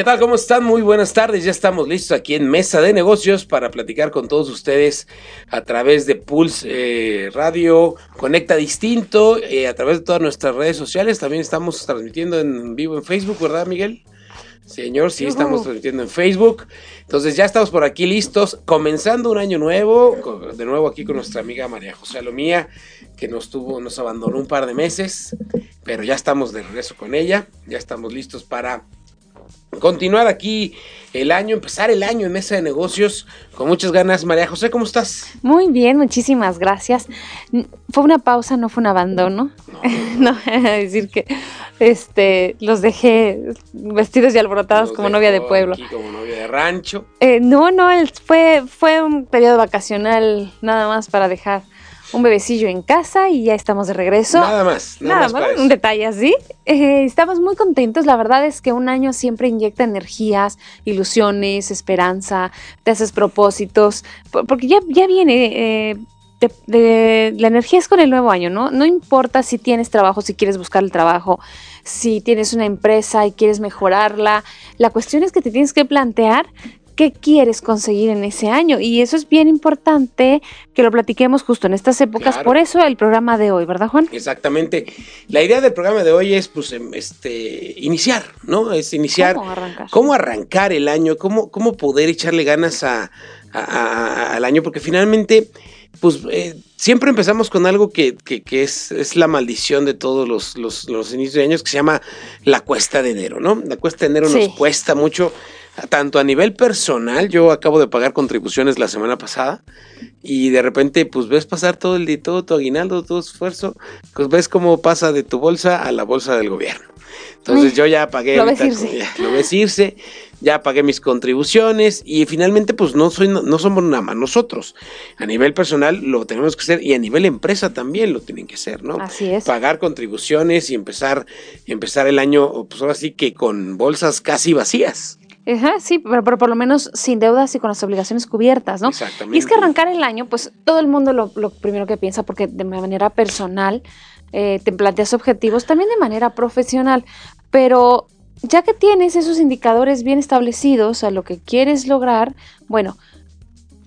¿Qué tal? ¿Cómo están? Muy buenas tardes. Ya estamos listos aquí en Mesa de Negocios para platicar con todos ustedes a través de Pulse eh, Radio, Conecta Distinto, eh, a través de todas nuestras redes sociales. También estamos transmitiendo en vivo en Facebook, ¿verdad, Miguel? Señor, sí, estamos transmitiendo en Facebook. Entonces ya estamos por aquí listos, comenzando un año nuevo, de nuevo aquí con nuestra amiga María José Alomía, que nos tuvo, nos abandonó un par de meses, pero ya estamos de regreso con ella, ya estamos listos para continuar aquí el año, empezar el año en Mesa de Negocios con muchas ganas. María José, ¿cómo estás? Muy bien, muchísimas gracias. Fue una pausa, no fue un abandono. No, no decir que este los dejé vestidos y alborotados como novia de pueblo. Aquí como novia de rancho. Eh, no, no, fue, fue un periodo vacacional nada más para dejar un bebecillo en casa y ya estamos de regreso. Nada más. Nada, más, un detalle así. Eh, estamos muy contentos. La verdad es que un año siempre inyecta energías, ilusiones, esperanza, te haces propósitos, porque ya, ya viene... Eh, de, la energía es con el nuevo año, ¿no? No importa si tienes trabajo, si quieres buscar el trabajo, si tienes una empresa y quieres mejorarla. La cuestión es que te tienes que plantear qué quieres conseguir en ese año. Y eso es bien importante que lo platiquemos justo en estas épocas. Por eso el programa de hoy, ¿verdad, Juan? Exactamente. La idea del programa de hoy es, pues, em, este, iniciar, ¿no? Es iniciar. ¿Cómo arrancar? Cómo arrancar el año, cómo, cómo poder echarle ganas a, al año, porque finalmente, pues, eh, siempre empezamos con algo que, que, que es, es, la maldición de todos los, los, los, inicios de años, que se llama la cuesta de enero, ¿no? La cuesta de enero sí. nos cuesta mucho tanto a nivel personal, yo acabo de pagar contribuciones la semana pasada y de repente pues ves pasar todo el día, todo tu aguinaldo, todo tu esfuerzo, pues ves cómo pasa de tu bolsa a la bolsa del gobierno. Entonces Ay, yo ya pagué, lo ves irse. Ya, lo ves irse, ya pagué mis contribuciones y finalmente pues no, soy, no, no somos nada más nosotros. A nivel personal lo tenemos que hacer y a nivel empresa también lo tienen que hacer, ¿no? Así es. Pagar contribuciones y empezar, empezar el año pues ahora sí que con bolsas casi vacías. Ajá, sí, pero, pero, por lo menos sin deudas y con las obligaciones cubiertas, ¿no? Exactamente. Y es que arrancar el año, pues todo el mundo lo, lo primero que piensa, porque de manera personal eh, te planteas objetivos, también de manera profesional, pero ya que tienes esos indicadores bien establecidos a lo que quieres lograr, bueno,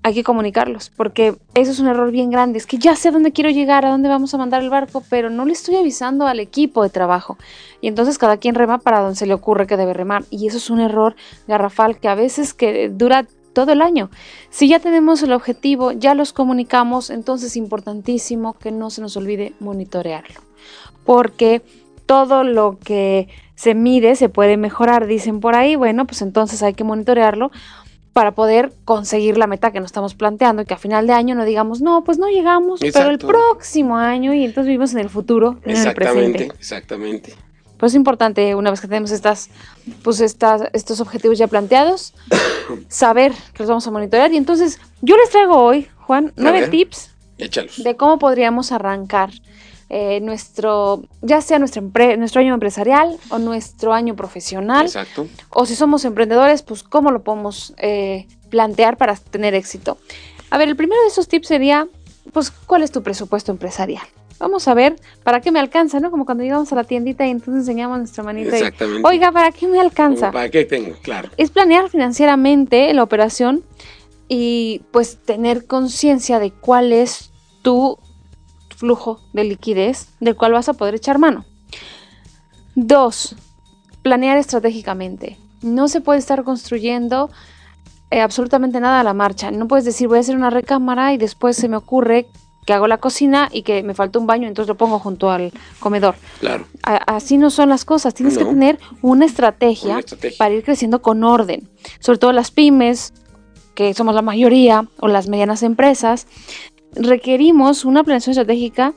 hay que comunicarlos, porque eso es un error bien grande. Es que ya sé a dónde quiero llegar, a dónde vamos a mandar el barco, pero no le estoy avisando al equipo de trabajo. Y entonces cada quien rema para donde se le ocurre que debe remar. Y eso es un error garrafal que a veces que dura todo el año. Si ya tenemos el objetivo, ya los comunicamos, entonces es importantísimo que no se nos olvide monitorearlo. Porque todo lo que se mide se puede mejorar, dicen por ahí. Bueno, pues entonces hay que monitorearlo para poder conseguir la meta que nos estamos planteando y que a final de año no digamos, no, pues no llegamos, Exacto. pero el próximo año y entonces vivimos en el futuro, en el presente. Exactamente. Pues es importante, una vez que tenemos estas, pues estas, estos objetivos ya planteados, saber que los vamos a monitorear. Y entonces, yo les traigo hoy, Juan, nueve tips Échalos. de cómo podríamos arrancar eh, nuestro, ya sea nuestro, nuestro año empresarial o nuestro año profesional. Exacto. O si somos emprendedores, pues cómo lo podemos eh, plantear para tener éxito. A ver, el primero de esos tips sería, pues, ¿cuál es tu presupuesto empresarial? Vamos a ver para qué me alcanza, ¿no? Como cuando llegamos a la tiendita y entonces enseñamos nuestra manita. Exactamente. Y, Oiga, ¿para qué me alcanza? ¿Para qué tengo? Claro. Es planear financieramente la operación y pues tener conciencia de cuál es tu flujo de liquidez del cual vas a poder echar mano. Dos, planear estratégicamente. No se puede estar construyendo eh, absolutamente nada a la marcha. No puedes decir voy a hacer una recámara y después se me ocurre que hago la cocina y que me falta un baño, entonces lo pongo junto al comedor. Claro. A, así no son las cosas. Tienes No. que tener una estrategia, Una estrategia. para ir creciendo con orden. Sobre todo las pymes, que somos la mayoría, o las medianas empresas, requerimos una planeación estratégica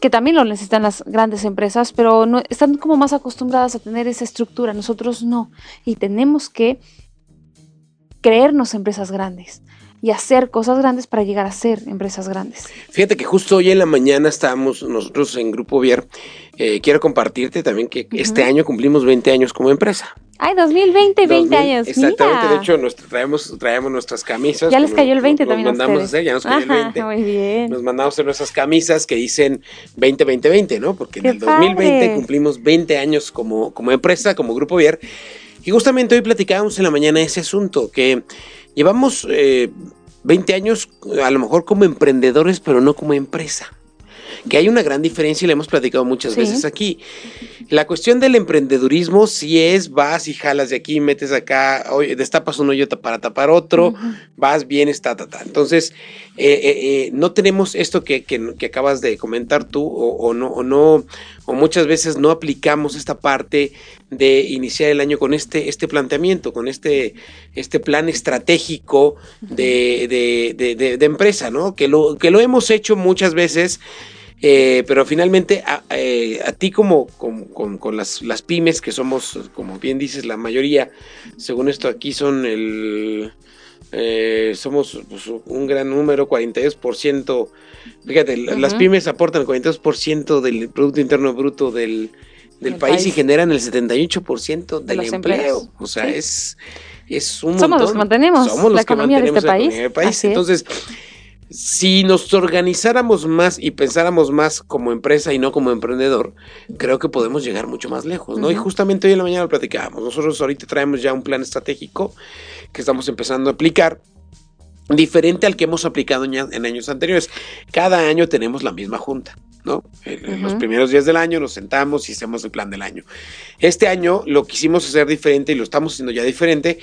que también lo necesitan las grandes empresas, pero no, están como más acostumbradas a tener esa estructura, nosotros no. Y tenemos que creernos empresas grandes y hacer cosas grandes para llegar a ser empresas grandes. Fíjate que justo hoy en la mañana estábamos nosotros en Grupo Vier. Eh, quiero compartirte también que este año cumplimos 20 años como empresa. Ay, 2020, 20 años. Exactamente, de hecho, traemos, traemos nuestras camisas. Ya les cayó el 20 también. Nos mandamos a hacer, ya nos cayó el 20. Muy bien. Nos mandamos a hacer nuestras camisas que dicen 20, 20, 20, ¿no? Porque en el 2020 cumplimos 20 años como, como empresa, como Grupo Vier. Y justamente hoy platicábamos en la mañana ese asunto, que llevamos eh, 20 años a lo mejor como emprendedores, pero no como empresa que hay una gran diferencia y la hemos platicado muchas veces aquí. La cuestión del emprendedurismo si es vas y jalas de aquí, metes acá, destapas un hoyo para tapar otro, vas, bien, está, ta, ta. Entonces, eh, eh, eh, no tenemos esto que, acabas de comentar tú o, no, o no, o muchas veces no aplicamos esta parte de iniciar el año con este, este planteamiento, con este, este plan estratégico de, de, de, empresa, ¿no? Que lo, que lo hemos hecho muchas veces eh, pero finalmente a, eh, ti como, con, las, pymes, que somos, como bien dices, la mayoría, según esto aquí son el... Eh, somos pues, un gran número, 42%. Fíjate, las pymes aportan el 42% del Producto Interno Bruto del, país, y generan el 78% del empleo. O sea, es, es un Somos los que mantenemos somos la economía de este país. país. Entonces, si nos organizáramos más y pensáramos más como empresa y no como emprendedor, creo que podemos llegar mucho más lejos, ¿no? Y justamente hoy en la mañana lo platicábamos. Nosotros ahorita traemos ya un plan estratégico que estamos empezando a aplicar diferente al que hemos aplicado en años anteriores. Cada año tenemos la misma junta, ¿no? En, los primeros días del año nos sentamos y hacemos el plan del año. Este año lo quisimos hacer diferente y lo estamos haciendo ya diferente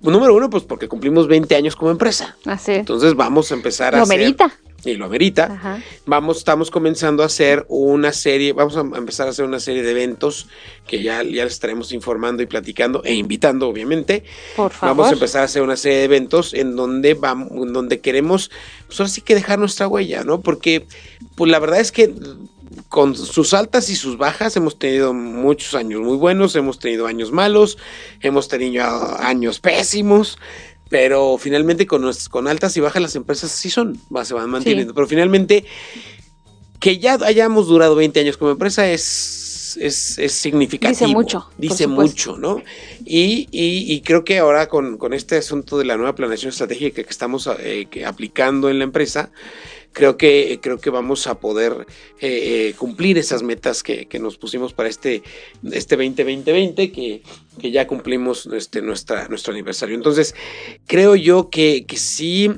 Número uno, pues porque cumplimos 20 años como empresa. Así. Entonces vamos a empezar a lo hacer... Amerita. Y lo amerita. Vamos, estamos comenzando a hacer una serie, vamos a empezar a hacer una serie de eventos que ya, ya les estaremos informando y platicando e invitando, obviamente. Por favor. Vamos a empezar a hacer una serie de eventos en donde vamos, en donde queremos, pues ahora sí que dejar nuestra huella, ¿no? Porque, pues la verdad es que con sus altas y sus bajas hemos tenido muchos años muy buenos, hemos tenido años malos, hemos tenido años pésimos, pero finalmente con, con altas y bajas las empresas sí son, se van manteniendo, pero finalmente que ya hayamos durado 20 años como empresa es, es, es significativo. Dice mucho. Dice mucho, ¿no? Y, y, creo que ahora con, con, este asunto de la nueva planeación estratégica que estamos eh, aplicando en la empresa, creo que, creo que vamos a poder eh, eh, cumplir esas metas que, nos pusimos para este, este 2020, que, que ya cumplimos este, nuestra, nuestro aniversario. Entonces, creo yo que, que sí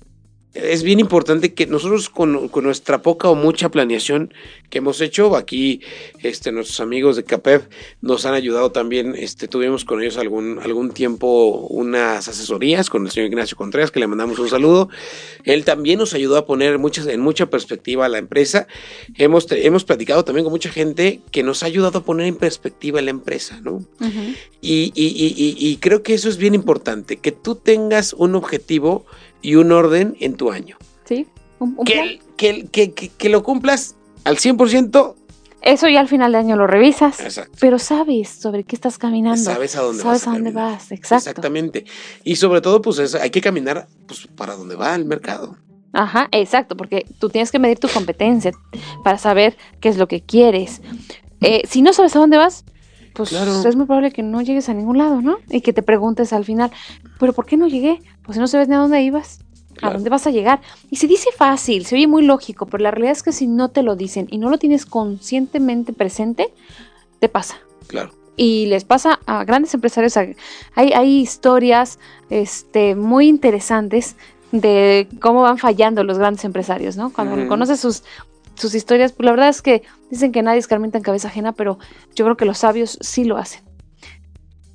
es bien importante que nosotros con, nuestra poca o mucha planeación que hemos hecho, aquí este, nuestros amigos de CAPEF nos han ayudado también, este, tuvimos con ellos algún, algún tiempo unas asesorías con el señor Ignacio Contreras, que le mandamos un saludo. Él también nos ayudó a poner muchas, en mucha perspectiva a la empresa. Hemos, hemos platicado también con mucha gente que nos ha ayudado a poner en perspectiva la empresa, ¿no? y, y creo que eso es bien importante, que tú tengas un objetivo y un orden en tu año. Sí, un, que, que, que, lo cumplas al 100%. Eso ya al final de año lo revisas. Exacto. Pero sabes sobre qué estás caminando. Sabes a dónde sabes vas. a, dónde vas, exacto. Exactamente. Y sobre todo, pues hay que caminar pues, para dónde va el mercado. Ajá, exacto, porque tú tienes que medir tu competencia para saber qué es lo que quieres. Eh, si no sabes a dónde vas, pues es muy probable que no llegues a ningún lado, ¿no? Y que te preguntes al final, ¿pero por qué no llegué? Pues si no sabes ni a dónde ibas, ¿a dónde vas a llegar? Y se dice fácil, se oye muy lógico, pero la realidad es que si no te lo dicen y no lo tienes conscientemente presente, te pasa. Claro. Y les pasa a grandes empresarios, hay, hay historias este, muy interesantes de cómo van fallando los grandes empresarios, ¿no? Cuando conoces sus sus historias, pues la verdad es que dicen que nadie escarmienta en cabeza ajena, pero yo creo que los sabios sí lo hacen.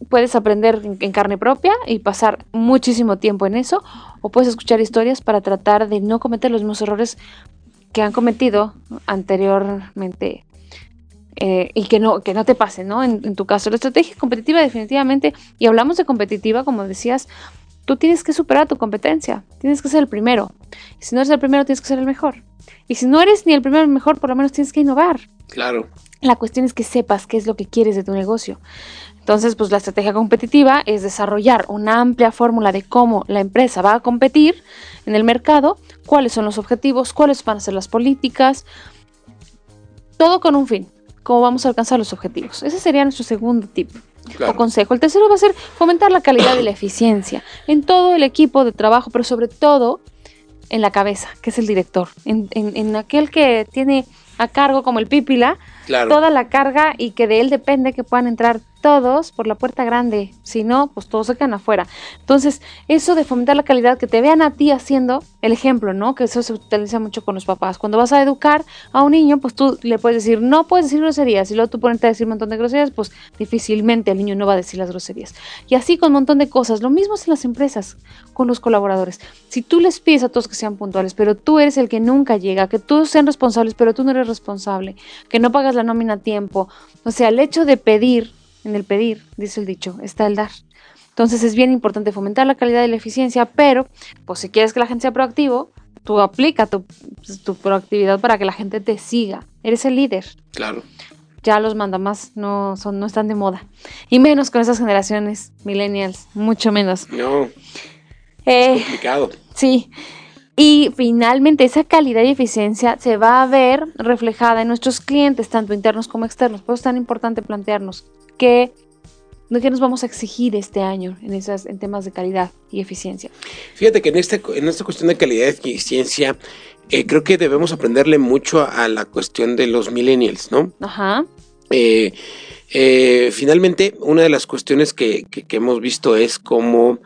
Puedes aprender en carne propia y pasar muchísimo tiempo en eso, o puedes escuchar historias para tratar de no cometer los mismos errores que han cometido anteriormente eh, y que no, que no te pasen, ¿no? En, en, tu caso, la estrategia competitiva definitivamente, y hablamos de competitiva, como decías, tú tienes que superar tu competencia, tienes que ser el primero. Y si no eres el primero, tienes que ser el mejor. Y si no eres ni el primero ni el mejor, por lo menos tienes que innovar. Claro. La cuestión es que sepas qué es lo que quieres de tu negocio. Entonces, pues la estrategia competitiva es desarrollar una amplia fórmula de cómo la empresa va a competir en el mercado, cuáles son los objetivos, cuáles van a ser las políticas, todo con un fin, cómo vamos a alcanzar los objetivos. Ese sería nuestro segundo tip O consejo. El tercero va a ser fomentar la calidad y la eficiencia en todo el equipo de trabajo, pero sobre todo en la cabeza, que es el director, en, en- en aquel que tiene a cargo como el pípila Toda la carga y que de él depende que puedan entrar todos por la puerta grande. Si no, pues todos se quedan afuera. Entonces, eso de fomentar la calidad, que te vean a ti haciendo el ejemplo, ¿no? Que eso se utiliza mucho con los papás. Cuando vas a educar a un niño, pues tú le puedes decir, no puedes decir groserías. Y luego tú ponerte a decir un montón de groserías, pues difícilmente el niño no va a decir las groserías. Y así con un montón de cosas. Lo mismo es en las empresas, con los colaboradores. Si tú les pides a todos que sean puntuales, pero tú eres el que nunca llega, que todos sean responsables, pero tú no eres responsable, que no pagas la nómina a tiempo. O sea, el hecho de pedir, en el pedir, dice el dicho, está el dar. Entonces es bien importante fomentar la calidad y la eficiencia, pero pues si quieres que la gente sea proactivo, tú aplica tu, pues, tu proactividad para que la gente te siga. Eres el líder. Claro. Ya los mandamás no son no están de moda. Y menos con esas generaciones millennials, mucho menos. No, Eh, complicado. Sí. Y finalmente esa calidad y eficiencia se va a ver reflejada en nuestros clientes, tanto internos como externos. Por eso es tan importante plantearnos qué, qué nos vamos a exigir este año en, esas, en temas de calidad y eficiencia. Fíjate que en, este, en esta cuestión de calidad y eficiencia, eh, creo que debemos aprenderle mucho a, la cuestión de los millennials, ¿no? Ajá. Eh, eh, finalmente, una de las cuestiones que, que- que hemos visto es cómo,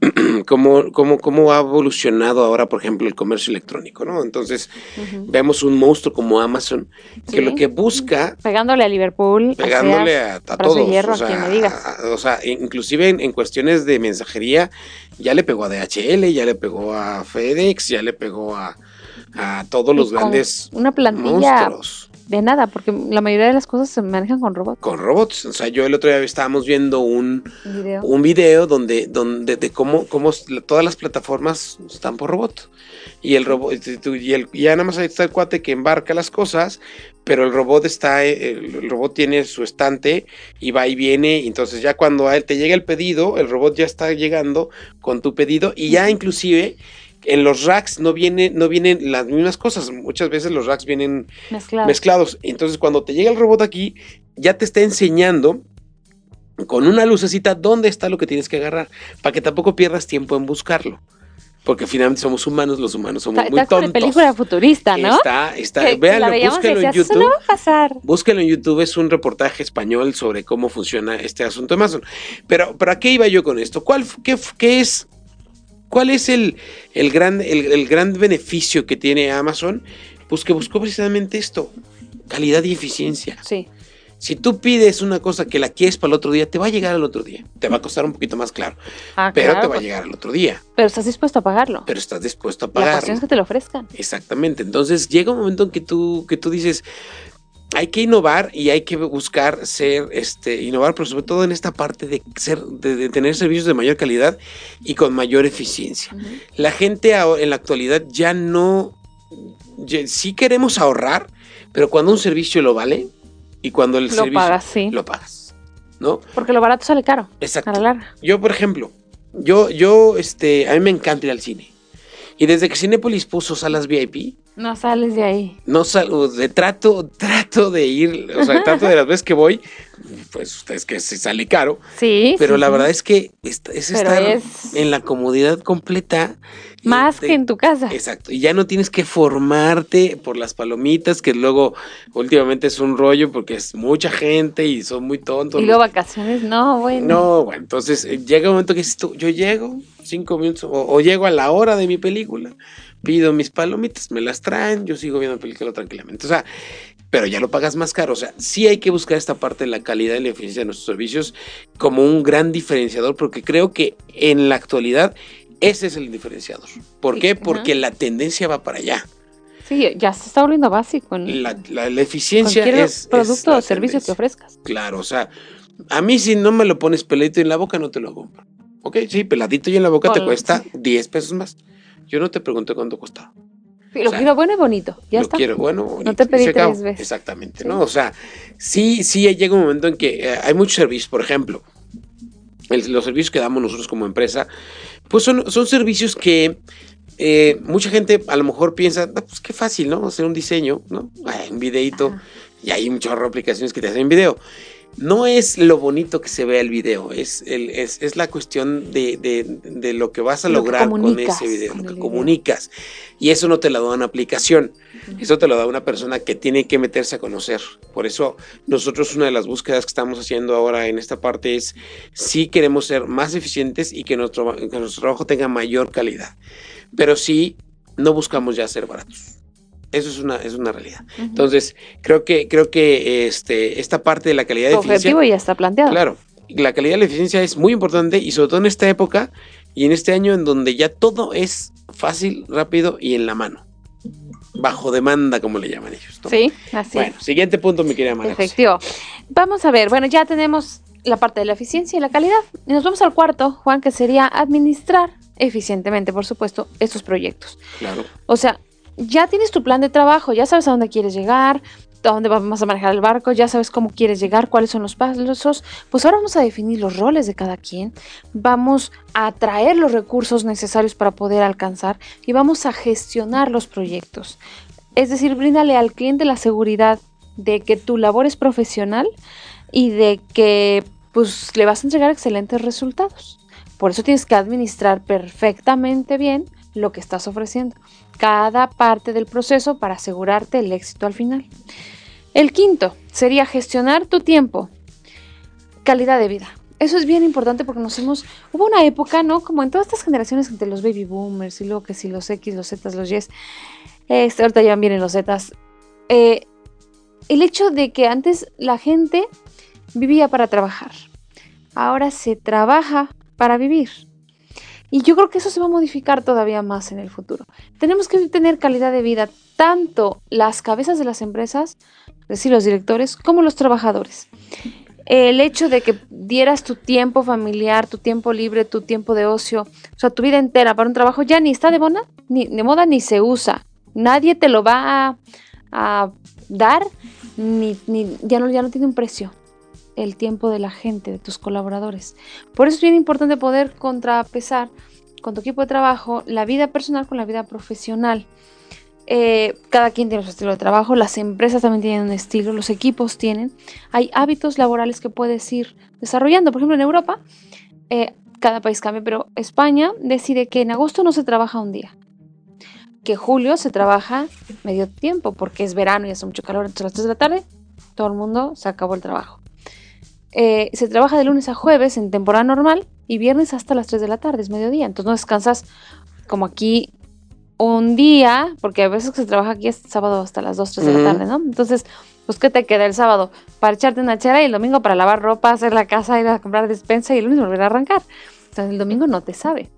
cómo, cómo, cómo ha evolucionado ahora, por ejemplo, el comercio electrónico, ¿no? Entonces, ujú. vemos un monstruo como Amazon, que Sí. lo que busca Pegándole a Liverpool. a pegándole a, a de todos. hierro, o, a sea, quien me digas. a- o sea, inclusive en, en cuestiones de mensajería, ya le pegó a DHL, ya le pegó a FedEx, ya le pegó a, a todos los Y grandes Una plantilla monstruos de nada, porque la mayoría de las cosas se manejan con robots. con robots. O sea, yo el otro día estábamos viendo un, Video. un video donde, donde de cómo, cómo todas las plataformas están por robot. Y el robot, y el, ya nada más ahí está el cuate que embarca las cosas, pero el robot está, eh, el, el robot tiene su estante y va y viene. y entonces ya cuando a él te llega el pedido, el robot ya está llegando con tu pedido y ya inclusive en los racks no viene, no vienen las mismas cosas. Muchas veces los racks vienen Mezclado. mezclados. Entonces, cuando te llega el robot aquí, ya te está enseñando con una lucecita dónde está lo que tienes que agarrar, para que tampoco pierdas tiempo en buscarlo. Porque finalmente somos humanos, los humanos somos Está, muy tontos. película futurista, ¿no? Está, está, Que- véanlo, búsquenlo en decías, "Eso YouTube. no va a pasar. Búsquenlo en YouTube, es un reportaje español sobre cómo funciona este asunto de Amazon. Pero, pero ¿a qué iba yo con esto? ¿Cuál, qué, qué es, ¿Cuál es el, el, gran, el, el gran beneficio que tiene Amazon? Pues que buscó precisamente esto, calidad y eficiencia. Sí. Si tú pides una cosa que la quieres para el otro día, te va a llegar al otro día. Te va a costar un poquito más claro, Ah, pero claro, te va a pues, llegar al otro día. Pero estás dispuesto a pagarlo. Pero estás dispuesto a La pagar. cuestión es que te lo ofrezcan. Exactamente. Entonces llega un momento en que tú, que tú dices, hay que innovar y hay que buscar ser, este, innovar, pero sobre todo en esta parte de ser, de, de tener servicios de mayor calidad y con mayor eficiencia. La gente en la actualidad ya no, ya- sí queremos ahorrar, pero cuando un servicio lo vale y cuando el Lo servicio pagas, sí. lo pagas, ¿no? Porque lo barato sale caro. Exacto. A la larga. Yo, por ejemplo, yo, yo, este, a mí me encanta ir al cine. Y desde que Cinépolis puso salas VIP, No sales de ahí. no salgo, de trato, trato de ir, o sea, trato de las veces que voy, pues ustedes que se sale caro, Sí. pero sí, la sí. verdad es que es, es estar es- en la comodidad completa. Más te- que en tu casa. Exacto, y ya no tienes que formarte por las palomitas, que luego últimamente es un rollo porque es mucha gente y son muy tontos. Y luego vacaciones, no, bueno. No, bueno, entonces eh, llega un momento que dices tú, yo llego cinco minutos o, o llego a la hora de mi película, pido mis palomitas, me las traen, yo sigo viendo la película tranquilamente. O sea, pero ya lo pagas más caro. O sea, sí hay que buscar esta parte de la calidad y la eficiencia de nuestros servicios como un gran diferenciador, porque creo que en la actualidad ese es el diferenciador. ¿Por Sí, qué? ajá. Porque la tendencia va para allá. Sí, ya se está volviendo básico en La, la- la eficiencia cualquier es... producto o servicio que ofrezcas. Claro, o sea, a mí si no me lo pones pelito en la boca no te lo compro. Ok, sí, peladito y en la boca te cuesta 10 pesos más. Yo no te pregunté cuánto costaba. Lo O sea, quiero bueno y bonito. Ya lo está. quiero, bueno, No bonito, te y pedí tres veces. Exactamente, Sí. ¿no? O sea, sí, sí llega un momento en que eh, hay muchos servicios, por ejemplo, el- los servicios que damos nosotros como empresa, pues son, son servicios que eh, mucha gente a lo mejor piensa, "Ah, pues qué fácil, ¿no? Hacer un diseño, ¿no? Ay, un videito, Ajá. y hay un chorro de aplicaciones que te hacen video. No es lo bonito que se vea el video, es, el, es, es la cuestión de, de- de lo que vas a Lo lograr con ese video, con lo que video. comunicas. Y eso no te lo da una aplicación, eso te lo da una persona que tiene que meterse a conocer. Por eso nosotros una de las búsquedas que estamos haciendo ahora en esta parte es si queremos ser más eficientes y que nuestro, que nuestro trabajo tenga mayor calidad. Pero sí, no buscamos ya ser baratos. Eso es una, es una realidad. Entonces, creo que, creo que este, esta parte de la calidad de eficiencia. objetivo ya está planteado. Claro, la calidad de la eficiencia es muy importante y sobre todo en esta época y en este año en donde ya todo es fácil, rápido y en la mano. Bajo demanda, como le llaman ellos. ¿no? Sí, así Bueno, siguiente punto, mi querida María. José. Efectivo. Vamos a ver, bueno, ya tenemos la parte de la eficiencia y la calidad. Y nos vamos al cuarto, Juan, que sería administrar eficientemente, por supuesto, estos proyectos. Claro. O sea, ya tienes tu plan de trabajo, ya sabes a dónde quieres llegar, a dónde vamos a manejar el barco, ya sabes cómo quieres llegar, cuáles son los pasos. Pues ahora vamos a definir los roles de cada quien, vamos a traer los recursos necesarios para poder alcanzar y vamos a gestionar los proyectos. Es decir, bríndale al cliente la seguridad de que tu labor es profesional y de que pues le vas a entregar excelentes resultados. Por eso tienes que administrar perfectamente bien lo que estás ofreciendo, cada parte del proceso para asegurarte el éxito al final. El quinto sería gestionar tu tiempo, calidad de vida. Eso es bien importante porque nos hemos... Hubo una época, ¿no? Como en todas estas generaciones entre los baby boomers y luego que si los X, los Z, los Y. Este, ahorita ya vienen los Z. Eh, el hecho de que antes la gente vivía para trabajar. Ahora se trabaja para vivir. Y yo creo que eso se va a modificar todavía más en el futuro. Tenemos que tener calidad de vida, tanto las cabezas de las empresas, es decir, los directores, como los trabajadores. El hecho de que dieras tu tiempo familiar, tu tiempo libre, tu tiempo de ocio, o sea, tu vida entera para un trabajo ya ni está de moda, ni, de moda ni se usa. Nadie te lo va a, dar, ni, ni- ya, no, ya no tiene un precio el tiempo de la gente, de tus colaboradores. Por eso es bien importante poder contrapesar con tu equipo de trabajo la vida personal con la vida profesional. Eh, cada quien tiene su estilo de trabajo, las empresas también tienen un estilo, los equipos tienen. Hay hábitos laborales que puedes ir desarrollando. Por ejemplo, en Europa, eh, cada país cambia, pero España decide que en agosto no se trabaja un día. Que julio se trabaja medio tiempo porque es verano y hace mucho calor. Entonces a las 3 de la tarde todo el mundo se acabó el trabajo. Eh, se trabaja de lunes a jueves en temporada normal y viernes hasta las 3 de la tarde, es mediodía. Entonces no descansas como aquí un día, porque a veces que se trabaja aquí es sábado hasta las 2, 3 de la tarde, ¿no? Entonces, pues, ¿qué te queda el sábado? Para echarte una chela y el domingo para lavar ropa, hacer la casa, ir a comprar despensa y el lunes volver a arrancar. Entonces, el domingo no te sabe.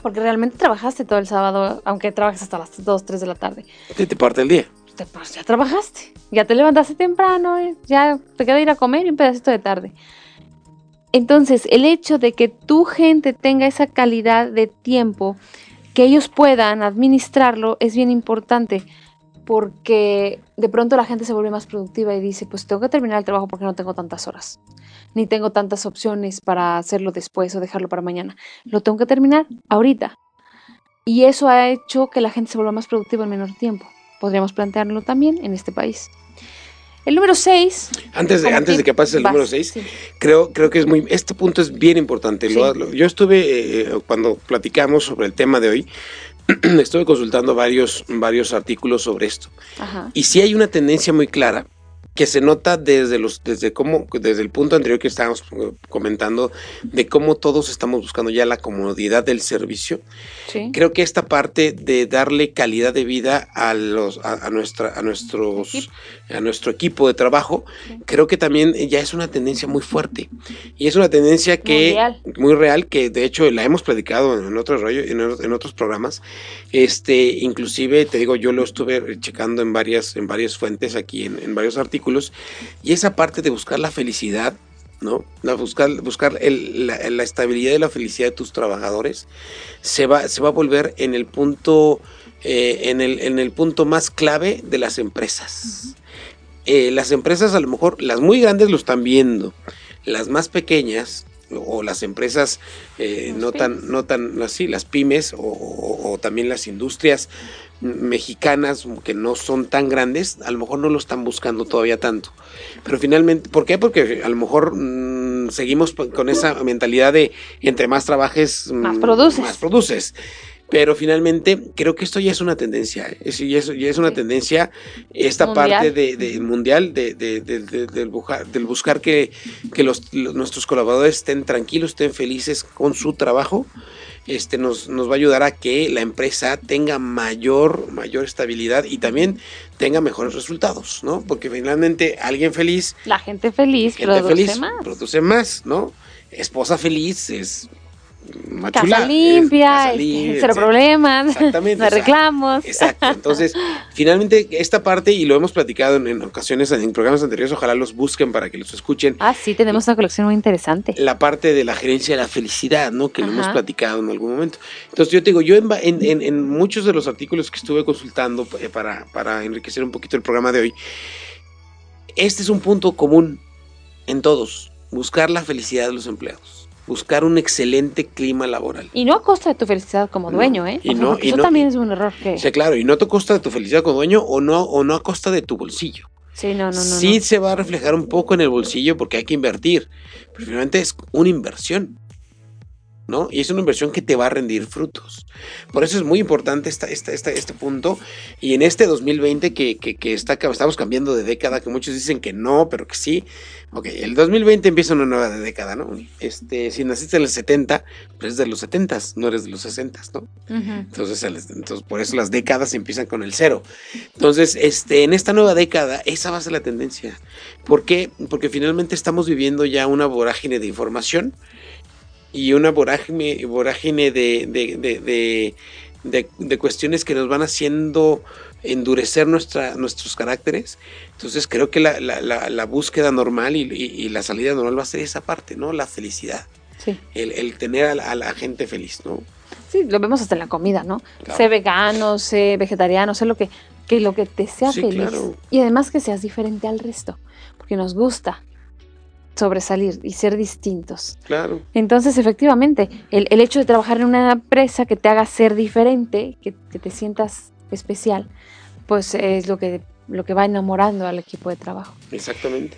Porque realmente trabajaste todo el sábado, aunque trabajes hasta las 2, 3 de la tarde ¿Qué te parte el día? Te- pues ya trabajaste, ya te levantaste temprano, ya te queda ir a comer y un pedacito de tarde. Entonces, el hecho de que tu gente tenga esa calidad de tiempo, que ellos puedan administrarlo, es bien importante, porque de pronto la gente se vuelve más productiva y dice, pues tengo que terminar el trabajo porque no tengo tantas horas, ni tengo tantas opciones para hacerlo después o dejarlo para mañana. Lo tengo que terminar ahorita. Y eso ha hecho que la gente se vuelva más productiva en menor tiempo podríamos plantearlo también en este país. El número 6. Antes de, antes de que pases el número 6, creo, creo que es muy, este punto es bien importante. Lo- Sí. lo- yo estuve, eh, cuando platicamos sobre el tema de hoy, estuve consultando varios, varios artículos sobre esto. Ajá. Y sí hay una tendencia muy clara que se nota desde los desde cómo desde el punto anterior que estábamos eh, comentando de cómo todos estamos buscando ya la comodidad del servicio. Sí. Creo que esta parte de darle calidad de vida a los a, a nuestra a nuestros Equipo. a nuestro equipo de trabajo, Sí. creo que también ya es una tendencia muy fuerte y es una tendencia que Mundial. muy real que de hecho la hemos predicado en otros rollo en, en otros programas este inclusive te digo yo lo estuve checando en varias en varias fuentes aquí en, en varios artículos y esa parte de buscar la felicidad ¿no? La buscar buscar el, la, la, estabilidad y la felicidad de tus trabajadores se va, se va a volver en el punto, eh, en, el, en el punto más clave de las empresas. Eh, las empresas a lo mejor, las muy grandes lo están viendo, las más pequeñas o las empresas eh, no, tan, no tan así, las pymes o, o, o, también las industrias mexicanas que no son tan grandes, a lo mejor no lo están buscando todavía tanto. Pero finalmente, ¿por qué? Porque a lo mejor mmm, seguimos con esa mentalidad de entre más trabajes, más produces. Más produces. Pero finalmente creo que esto ya es una tendencia, es, ya, es, ya es una tendencia, esta mundial. parte de, de, mundial de, de, del, buscar, del buscar que, que los, los, nuestros colaboradores estén tranquilos, estén felices con su trabajo, este, nos, nos va a ayudar a que la empresa tenga mayor, mayor estabilidad y también tenga mejores resultados, ¿no? Porque finalmente alguien feliz... La gente feliz gente produce feliz, más. Produce más, ¿no? Esposa feliz es Machula, casa limpia, casa limpia cero problemas, no reclamos. Exacto, entonces, finalmente esta parte, y lo hemos platicado en, en, ocasiones, en programas anteriores, ojalá los busquen para que los escuchen. Ah, sí, tenemos una colección muy interesante. La parte de la gerencia de la felicidad, ¿no? Que Ajá. lo hemos platicado en algún momento. Entonces, yo te digo, yo en, en, en muchos de los artículos que estuve consultando eh, para, para enriquecer un poquito el programa de hoy, este es un punto común en todos, buscar la felicidad de los empleados buscar un excelente clima laboral. Y no a costa de tu felicidad como dueño, no, ¿eh? Y no, y eso no, también es un error que... Sí, claro, y no a costa de tu felicidad como dueño o no, o no a costa de tu bolsillo. Sí, no, no, no. Sí se va a reflejar un poco en el bolsillo porque hay que invertir, pero finalmente es una inversión. ¿No? Y es una inversión que te va a rendir frutos. Por eso es muy importante esta, esta, esta, este punto. Y en este 2020 que, que, que está, estamos cambiando de década, que muchos dicen que no, pero que sí. Ok, el 2020 empieza una nueva década, ¿no? Este, si naciste en el 70, pues es de los 70, no eres de los 60, ¿no? Uh -huh. entonces, entonces, por eso las décadas empiezan con el cero. Entonces, este, en esta nueva década, esa va a ser la tendencia. ¿Por qué? Porque finalmente estamos viviendo ya una vorágine de información y una vorágine, vorágine de, de, de, de, cuestiones que nos van haciendo endurecer nuestra, nuestros caracteres. Entonces creo que la, la, la, la búsqueda normal y, y, y, la salida normal va a ser esa parte, ¿no? La felicidad. Sí. El, el tener a la, a la, gente feliz, ¿no? Sí, lo vemos hasta en la comida, ¿no? Claro. Sé vegano, sé vegetariano, sé lo que, que lo que te sea sí, feliz. Claro. Y además que seas diferente al resto, porque nos gusta sobresalir y ser distintos. Claro. Entonces, efectivamente, el, el, hecho de trabajar en una empresa que te haga ser diferente, que, que te sientas especial, pues es lo que, lo que va enamorando al equipo de trabajo. Exactamente.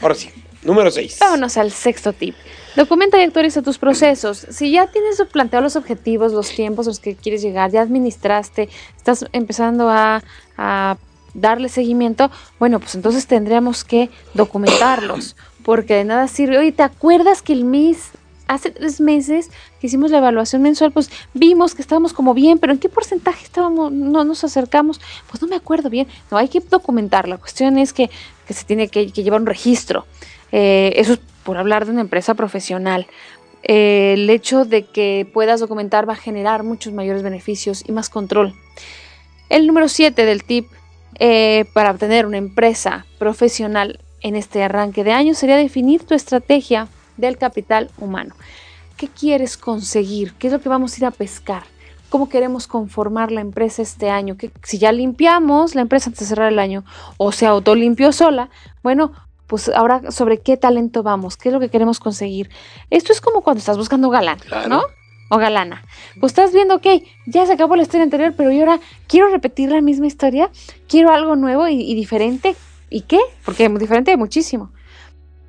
Ahora sí, número 6. Vámonos al sexto tip. Documenta y actualiza tus procesos. Si ya tienes planteado los objetivos, los tiempos a los que quieres llegar, ya administraste, estás empezando a, a darle seguimiento, bueno, pues entonces tendríamos que documentarlos, porque de nada sirve. Oye, ¿te acuerdas que el mes, hace tres meses que hicimos la evaluación mensual, pues vimos que estábamos como bien, pero ¿en qué porcentaje estábamos, no nos acercamos? Pues no me acuerdo bien. No, hay que documentar. La cuestión es que, que se tiene que, llevar un registro. Eh, eso es por hablar de una empresa profesional. Eh, el hecho de que puedas documentar va a generar muchos mayores beneficios y más control. El número 7 del tip eh, para obtener una empresa profesional en este arranque de año sería definir tu estrategia del capital humano. ¿Qué quieres conseguir? ¿Qué es lo que vamos a ir a pescar? ¿Cómo queremos conformar la empresa este año? ¿Qué, si ya limpiamos la empresa antes de cerrar el año o se autolimpió sola, bueno, pues ahora sobre qué talento vamos, qué es lo que queremos conseguir. Esto es como cuando estás buscando galán, claro. ¿no? O galana. Pues estás viendo, ok, ya se acabó la historia anterior, pero yo ahora quiero repetir la misma historia, quiero algo nuevo y, y diferente. ¿Y qué? Porque es diferente de muchísimo.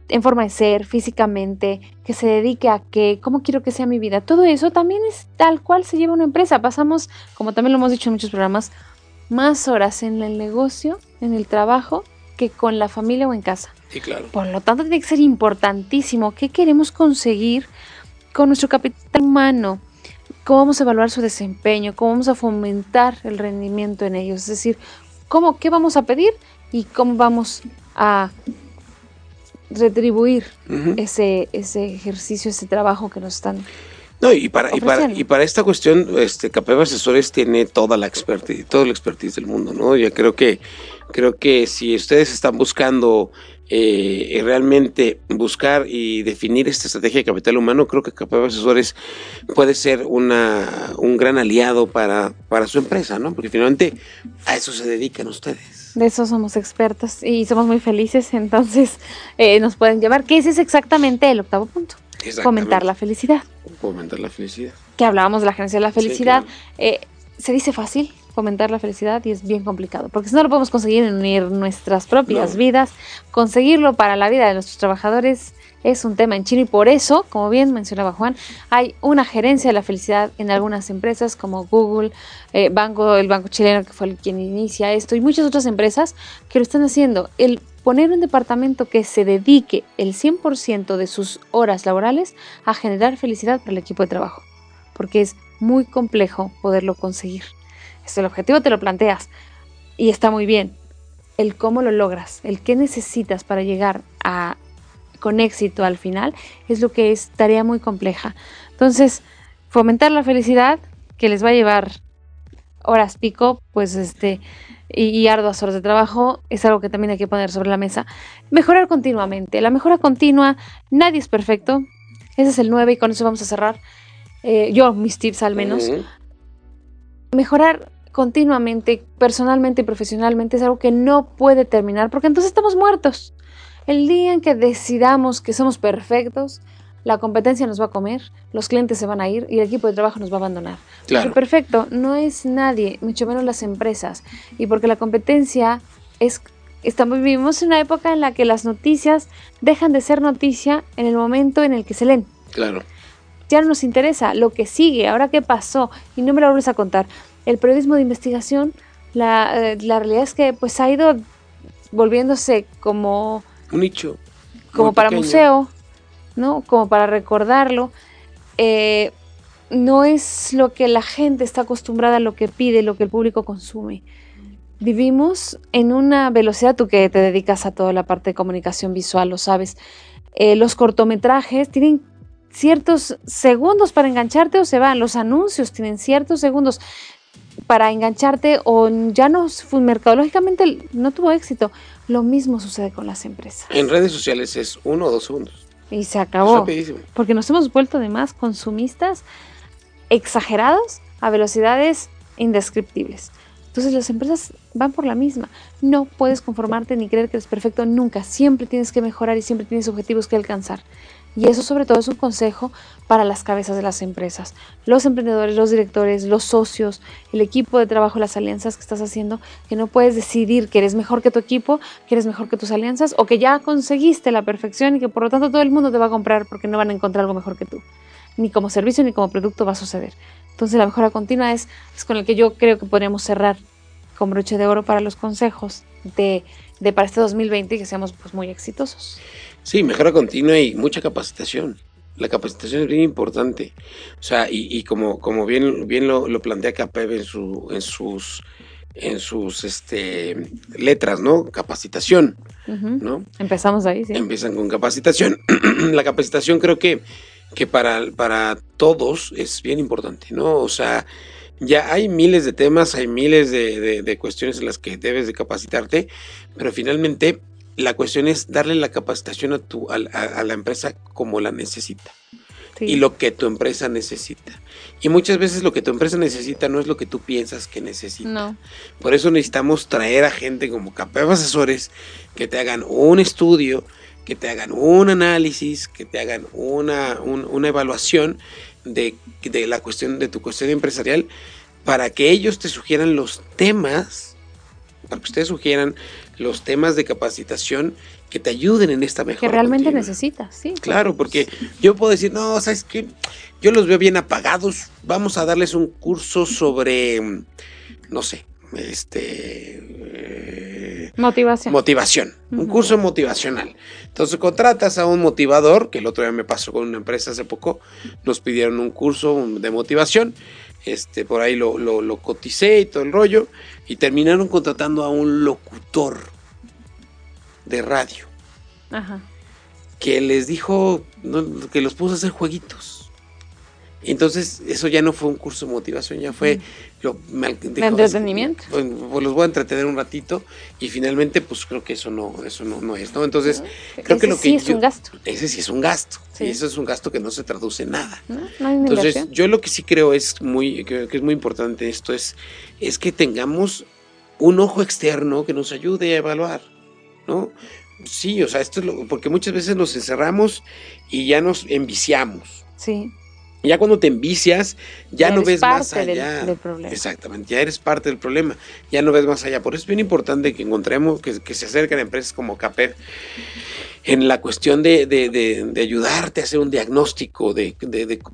En forma de ser, físicamente, que se dedique a qué, cómo quiero que sea mi vida. Todo eso también es tal cual se lleva una empresa. Pasamos, como también lo hemos dicho en muchos programas, más horas en el negocio, en el trabajo, que con la familia o en casa. Sí, claro. Por lo tanto, tiene que ser importantísimo qué queremos conseguir con nuestro capital humano, cómo vamos a evaluar su desempeño, cómo vamos a fomentar el rendimiento en ellos, es decir, cómo, qué vamos a pedir y cómo vamos a retribuir uh -huh. ese, ese ejercicio, ese trabajo que nos están no, y para, y para, y para esta cuestión, este Capeva Asesores tiene toda la expertise, toda la expertise del mundo, ¿no? Ya creo que, creo que si ustedes están buscando eh, realmente buscar y definir esta estrategia de capital humano, creo que Capeva Asesores puede ser una, un gran aliado para, para su empresa, ¿no? Porque finalmente a eso se dedican ustedes. De eso somos expertos y somos muy felices, entonces eh, nos pueden llevar, ese es exactamente el octavo punto. Fomentar la felicidad. Fomentar la felicidad. Que hablábamos de la agencia de la felicidad. Eh, se dice fácil, fomentar la felicidad y es bien complicado, porque si no lo podemos conseguir en unir nuestras propias vidas, conseguirlo para la vida de nuestros trabajadores es un tema en chino y por eso, como bien mencionaba Juan, hay una gerencia de la felicidad en algunas empresas como Google, eh, Banco, el Banco Chileno que fue el quien inicia esto y muchas otras empresas que lo están haciendo. El poner un departamento que se dedique el 100% de sus horas laborales a generar felicidad para el equipo de trabajo, porque es muy complejo poderlo conseguir. Es el objetivo, te lo planteas y está muy bien. El cómo lo logras, el qué necesitas para llegar a con éxito al final es lo que es tarea muy compleja. Entonces, fomentar la felicidad que les va a llevar horas pico, pues este y, y, arduas horas de trabajo es algo que también hay que poner sobre la mesa. Mejorar continuamente. La mejora continua, nadie es perfecto. Ese es el 9 y con eso vamos a cerrar. Eh, yo, mis tips al menos. Mejorar continuamente, personalmente y profesionalmente, es algo que no puede terminar porque entonces estamos muertos. El día en que decidamos que somos perfectos, la competencia nos va a comer, los clientes se van a ir y el equipo de trabajo nos va a abandonar. Claro. Porque perfecto no es nadie, mucho menos las empresas. Y porque la competencia es... Estamos, vivimos en una época en la que las noticias dejan de ser noticia en el momento en el que se leen. Claro. Ya no nos interesa lo que sigue, ahora qué pasó, y no me lo vuelves a contar. El periodismo de investigación, la, eh, la realidad es que pues ha ido volviéndose como... Un nicho. Como para pequeño. museo, ¿no? Como para recordarlo. Eh, no es lo que la gente está acostumbrada, lo que pide, lo que el público consume. Vivimos en una velocidad, tú que te dedicas a toda la parte de comunicación visual, lo sabes. Eh, los cortometrajes tienen ciertos segundos para engancharte o se van. Los anuncios tienen ciertos segundos para engancharte o ya no, mercadológicamente no tuvo éxito. Lo mismo sucede con las empresas. En redes sociales es uno o dos segundos. Y se acabó. Porque nos hemos vuelto además consumistas exagerados a velocidades indescriptibles. Entonces las empresas van por la misma. No puedes conformarte ni creer que eres perfecto nunca. Siempre tienes que mejorar y siempre tienes objetivos que alcanzar. Y eso sobre todo es un consejo para las cabezas de las empresas, los emprendedores, los directores, los socios, el equipo de trabajo, las alianzas que estás haciendo, que no puedes decidir que eres mejor que tu equipo, que eres mejor que tus alianzas o que ya conseguiste la perfección y que por lo tanto todo el mundo te va a comprar porque no van a encontrar algo mejor que tú. Ni como servicio ni como producto va a suceder. Entonces la mejora continua es, con el que yo creo que podríamos cerrar con broche de oro para los consejos de, de para este 2020 y que seamos pues muy exitosos. Sí, mejora continua y mucha capacitación. La capacitación es bien importante. O sea, y, y como, como bien, bien lo, lo plantea Capeb en, su, en sus en sus este, letras, ¿no? Capacitación, uh -huh. ¿no? Empezamos ahí, sí. Empiezan con capacitación. la capacitación creo que, que para, para todos es bien importante, ¿no? O sea, ya hay miles de temas, hay miles de, de, de cuestiones en las que debes de capacitarte, pero finalmente la cuestión es darle la capacitación a, tu, a, a la empresa como la necesita. Sí. Y lo que tu empresa necesita. Y muchas veces lo que tu empresa necesita no es lo que tú piensas que necesita. No. Por eso necesitamos traer a gente como CAPEV Asesores que te hagan un estudio, que te hagan un análisis, que te hagan una, un, una evaluación de, de la cuestión de tu cuestión empresarial para que ellos te sugieran los temas, para que ustedes sugieran los temas de capacitación que te ayuden en esta mejora. Que realmente continua. necesitas, sí. Claro, porque yo puedo decir, no, ¿sabes qué? Yo los veo bien apagados, vamos a darles un curso sobre, no sé, este... Eh, motivación. Motivación, uh -huh. un curso motivacional. Entonces contratas a un motivador, que el otro día me pasó con una empresa hace poco, nos pidieron un curso de motivación, este, por ahí lo, lo, lo coticé y todo el rollo, y terminaron contratando a un locutor de radio. Ajá. Que les dijo, no, que los puso a hacer jueguitos. Entonces, eso ya no fue un curso de motivación, ya fue lo me, entretenimiento. Pues, pues, los voy a entretener un ratito y finalmente, pues creo que eso no, eso no, no es, ¿no? Entonces, creo que lo sí es un gasto. Ese sí es un gasto. Y eso es un gasto que no se traduce en nada. Entonces, yo lo que sí creo es muy, que, que es muy importante esto es, es que tengamos un ojo externo que nos ayude a evaluar, ¿no? Sí, o sea, esto es lo, porque muchas veces nos encerramos y ya nos enviciamos. Sí. Ya cuando te envicias, ya, no ves más allá. Del, problema. Exactamente, ya eres parte del problema, ya no ves más allá. Por eso es bien importante que encontremos, que, que se acerquen a empresas como CAPED en la cuestión de, de, de, ayudarte a hacer un diagnóstico de,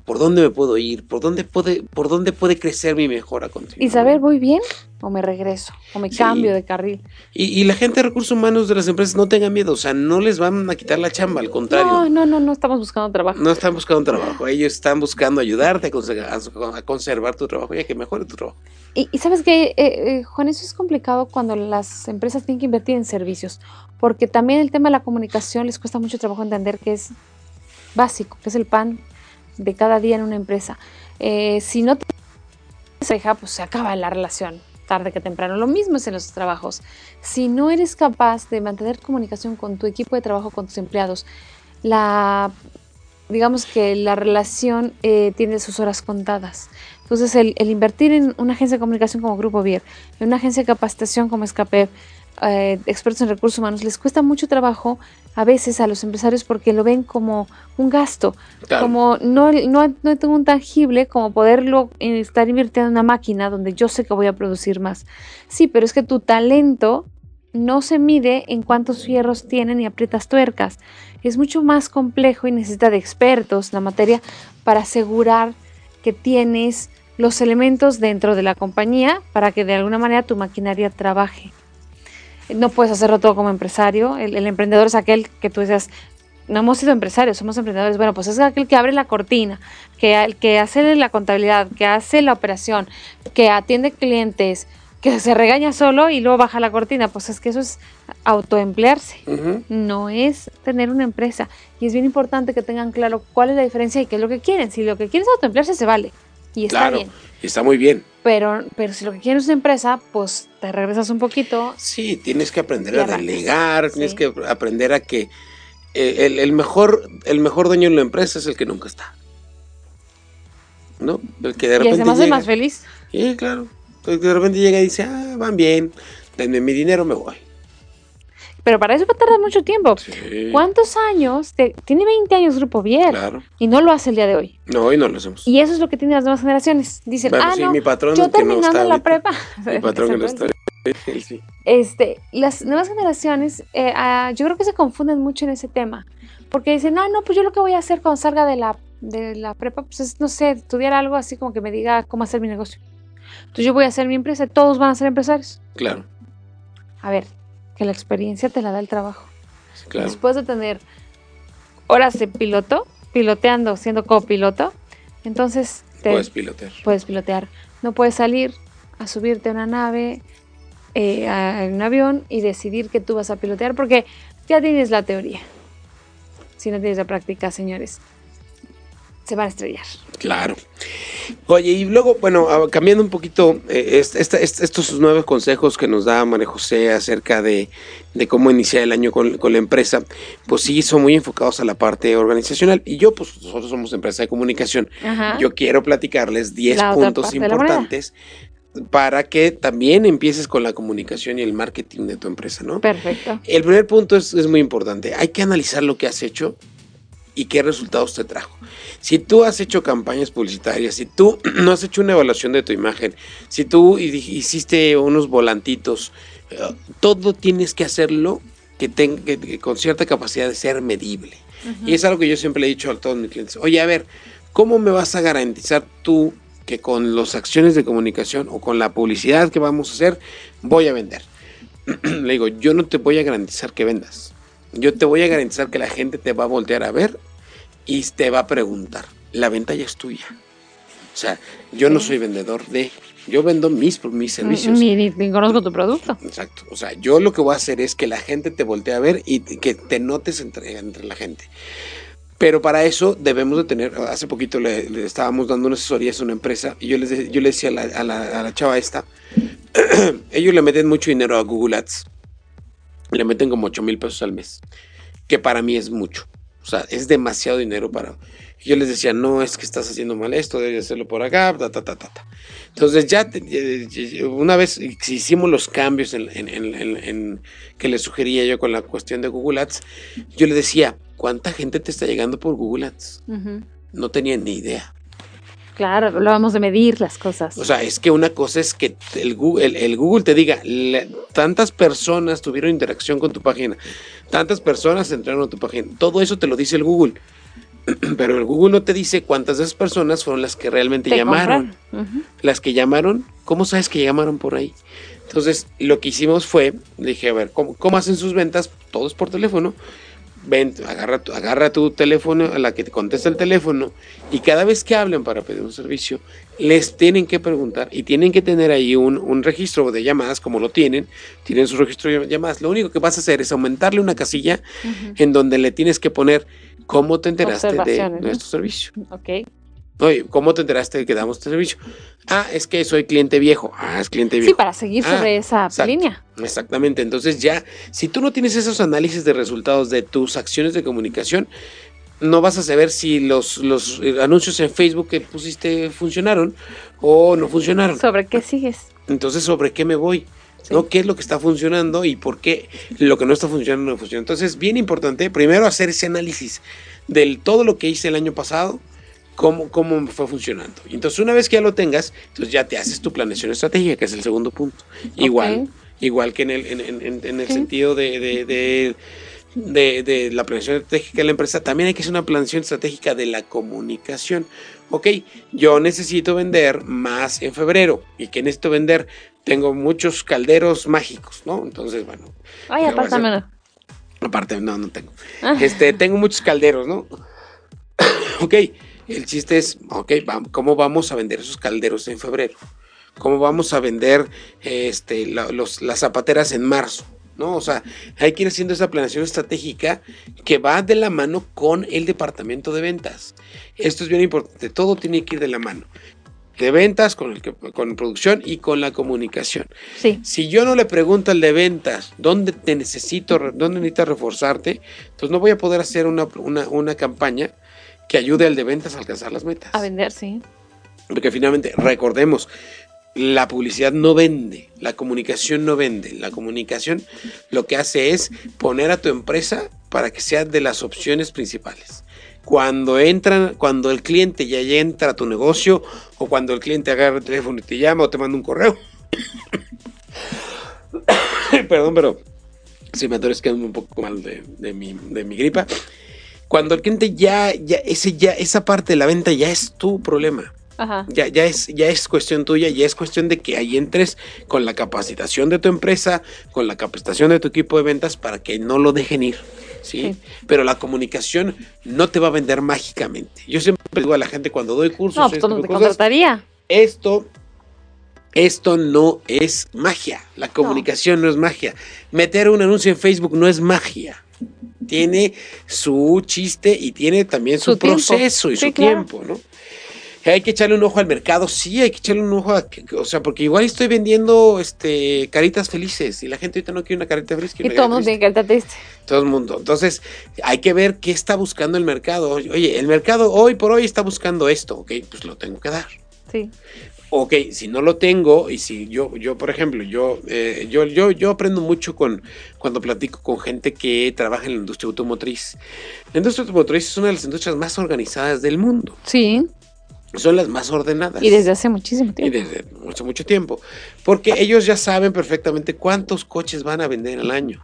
por dónde me puedo ir, por dónde puede, por dónde puede crecer mi mejora continua. Y saber, ¿voy bien o me regreso o me cambio de carril? Y, la gente de recursos humanos de las empresas no tenga miedo, o sea, no les van a quitar la chamba, al contrario. No, no, no, no estamos buscando trabajo. No están buscando trabajo, ellos están buscando ayudarte a, conservar tu trabajo y a que mejore tu trabajo. Y, sabes que, eh, eh, Juan, eso es complicado cuando las empresas tienen que invertir en servicios, porque también el tema de la comunicación les cuesta mucho trabajo entender que es básico, que es el pan de cada día en una empresa. Eh, si no te deja, pues se acaba la relación, tarde que temprano. Lo mismo es en los trabajos. Si no eres capaz de mantener comunicación con tu equipo de trabajo, con tus empleados, la digamos que la relación tiene sus horas contadas. Entonces, el, invertir en una agencia de comunicación como Grupo Vier, en una agencia de capacitación como Escape, eh, expertos en recursos humanos, les cuesta mucho trabajo a veces a los empresarios porque lo ven como un gasto, como no, no, no tengo un tangible como poderlo estar invirtiendo en una máquina donde yo sé que voy a producir más. Sí, pero es que tu talento no se mide en cuántos fierros tienen y aprietas tuercas. Es mucho más complejo y necesita de expertos la materia para asegurar que tienes los elementos dentro de la compañía para que de alguna manera tu maquinaria trabaje. No puedes hacerlo todo como empresario. El, emprendedor es aquel que tú dices, no hemos sido empresarios, somos emprendedores. Bueno, pues es aquel que abre la cortina, que, que hace la contabilidad, que hace la operación, que atiende clientes, que se regaña solo y luego baja la cortina. Pues es que eso es autoemplearse, no es tener una empresa. Y es bien importante que tengan claro cuál es la diferencia y qué es lo que quieren. Si lo que quieren es autoemplearse, se vale. Y está claro, bien. está muy bien. Pero, pero si lo que quieres es una empresa, pues te regresas un poquito. Sí, tienes que aprender a delegar, tienes que aprender a que eh, el, mejor, el mejor dueño de la empresa es el que nunca está. ¿No? El que de repente. Y además más feliz. Sí, claro. El que de repente llega y dice, ah, van bien, denme mi dinero, me voy. Pero para eso va a tardar mucho tiempo. ¿Cuántos años? tiene 20 años Grupo Biel. Y no lo hace el día de hoy. No, hoy no lo hacemos. Y eso es lo que tienen las nuevas generaciones. Dicen, ah, no, mi patrón yo terminando la prepa. Mi patrón que no está. Este, las nuevas generaciones, eh, ah, yo creo que se confunden mucho en ese tema. Porque dicen, ah, no, pues yo lo que voy a hacer cuando salga de la, de la prepa, pues es, no sé, estudiar algo así como que me diga cómo hacer mi negocio. Entonces yo voy a hacer mi empresa, todos van a ser empresarios. Claro. A ver, que la experiencia te la da el trabajo. Después de tener horas de piloto, piloteando, siendo copiloto, entonces te puedes pilotear. Puedes pilotear. No puedes salir a subirte a una nave, eh, a un avión y decidir que tú vas a pilotear porque ya tienes la teoría. Si no tienes la práctica, señores, se van a estrellar. Claro. Oye, y luego, bueno, ah, cambiando un poquito eh, estos nuevos consejos que nos da María José acerca de, cómo iniciar el año con, la empresa, pues sí, son muy enfocados a la parte organizacional. Y yo, pues nosotros somos empresa de comunicación. Yo quiero platicarles 10 puntos importantes para que también empieces con la comunicación y el marketing de tu empresa, ¿no? Perfecto. El primer punto es, es muy importante. Hay que analizar lo que has hecho y qué resultados te trajo. Si tú has hecho campañas publicitarias, si tú no has hecho una evaluación de tu imagen, si tú hiciste unos volantitos, eh, todo tienes que hacerlo que tenga con cierta capacidad de ser medible. Y es algo que yo siempre le he dicho a todos mis clientes. Oye, a ver, ¿cómo me vas a garantizar tú que con las acciones de comunicación o con la publicidad que vamos a hacer voy a vender? le digo, yo no te voy a garantizar que vendas. Yo te voy a garantizar que la gente te va a voltear a ver y te va a preguntar. La venta ya es tuya. O sea, yo no soy vendedor de, yo vendo mis, mis servicios. Ni, conozco tu producto. Exacto. O sea, yo lo que voy a hacer es que la gente te voltee a ver y que te notes entre, entre la gente. Pero para eso debemos de tener, hace poquito le, le estábamos dando una asesoría a una empresa y yo les, de- yo le decía a la, a la- a la chava esta, ellos le meten mucho dinero a Google Ads, le meten como 8 mil pesos al mes, que para mí es mucho, o sea, es demasiado dinero para... Yo les decía, no, es que estás haciendo mal esto, debes hacerlo por acá, ta, ta, ta, ta, ta. Entonces ya, una vez hicimos los cambios en, en- en- en- en- que les sugería yo con la cuestión de Google Ads, yo le decía, ¿cuánta gente te está llegando por Google Ads? No tenía ni idea. Claro, hablábamos de medir las cosas. O sea, es que una cosa es que el Google, el, el Google te diga, "Le- tantas personas tuvieron interacción con tu página, tantas personas entraron a tu página. Todo eso te lo dice el Google. Pero el Google no te dice cuántas de esas personas fueron las que realmente Te llamaron. Las que llamaron, ¿cómo sabes que llamaron por ahí? Entonces, lo que hicimos fue, dije, a ver, ¿cómo, cómo hacen sus ventas? Todos por teléfono. Ven, agarra, tu- agarra tu teléfono, a la que te contesta el teléfono, y cada vez que hablen para pedir un servicio, les tienen que preguntar y tienen que tener ahí un, un registro de llamadas, como lo tienen, tienen su registro de llamadas. Lo único que vas a hacer es aumentarle una casilla en donde le tienes que poner cómo te enteraste de nuestro servicio. Ok. Oye, ¿cómo te enteraste de que damos este servicio? Ah, es que soy cliente viejo. Ah, es cliente viejo. Sí, para seguir Ah, sobre esa línea. Exactamente. Entonces ya, si tú no tienes esos análisis de resultados de tus acciones de comunicación, no vas a saber si los, los eh, anuncios en Facebook que pusiste funcionaron o no funcionaron. ¿Sobre qué sigues? Entonces, ¿sobre qué me voy? Sí. ¿No? ¿Qué es lo que está funcionando y por qué lo que no está funcionando no funciona? Entonces, bien importante, primero hacer ese análisis del todo lo que hice el año pasado, cómo, cómo fue funcionando. Y entonces, una vez que ya lo tengas, entonces ya te haces tu planeación estratégica, que es el segundo punto. Igual, igual que en el, en, en- en- en el sentido de, de- de- de- de la planeación estratégica de la empresa, también hay que hacer una planeación estratégica de la comunicación. Ok, yo necesito vender más en febrero. ¿Y qué necesito vender? Tengo muchos calderos mágicos, ¿no? Entonces, bueno, Ay, apártamelo. aparte, no, no tengo. Ah. Este, tengo muchos calderos, ¿no? ok, el chiste es, ok, ¿cómo vamos a vender esos calderos en febrero? ¿Cómo vamos a vender este, la- los, las zapateras en marzo? ¿No? O sea, hay que ir haciendo esa planeación estratégica que va de la mano con el departamento de ventas. Esto es bien importante, todo tiene que ir de la mano. De ventas, con, el que- con producción y con la comunicación. Sí. Si yo no le pregunto al de ventas dónde te necesito, dónde necesitas reforzarte, entonces no voy a poder hacer una, una- una campaña que ayude al de ventas a alcanzar las metas. A vender, sí. Porque finalmente, recordemos, la publicidad no vende, la comunicación no vende. La comunicación lo que hace es poner a tu empresa para que sea de las opciones principales. Cuando entran, cuando el cliente ya entra a tu negocio, o cuando el cliente agarra el teléfono y te llama o te manda un correo. Perdón, pero si me atores quedando un poco mal de, de mi, de mi gripa. Cuando el cliente ya, ya, ese ya, esa parte de la venta ya es tu problema. Ajá. Ya, ya, es, ya es cuestión tuya, ya es cuestión de que ahí entres con la capacitación de tu empresa, con la capacitación de tu equipo de ventas para que no lo dejen ir. ¿sí? Sí. Pero la comunicación no te va a vender mágicamente. Yo siempre digo a la gente cuando doy cursos, No, pues este todo tipo te cosas, contrataría. esto, esto no es magia. La comunicación no. es magia. Meter un anuncio en Facebook no es magia. Tiene su chiste y tiene también su, Su tiempo. proceso y Sí, su claro. tiempo, ¿no? Hay que echarle un ojo al mercado, sí, hay que echarle un ojo a, o sea, porque igual estoy vendiendo este caritas felices y la gente ahorita no quiere una carita feliz. Y quiere una todo el mundo carita tiene triste. triste. Todo el mundo. Entonces, hay que ver qué está buscando el mercado. Oye, el mercado hoy por hoy está buscando esto, ok, pues lo tengo que dar Sí. Ok, si no lo tengo y si yo, yo por ejemplo, yo, eh, yo, yo, yo aprendo mucho con cuando platico con gente que trabaja en la industria automotriz. La industria automotriz es una de las industrias más organizadas del mundo. Sí. Son las más ordenadas. Y desde hace muchísimo Y tiempo. desde mucho, mucho tiempo. Porque ellos ya saben perfectamente cuántos coches van a vender al año.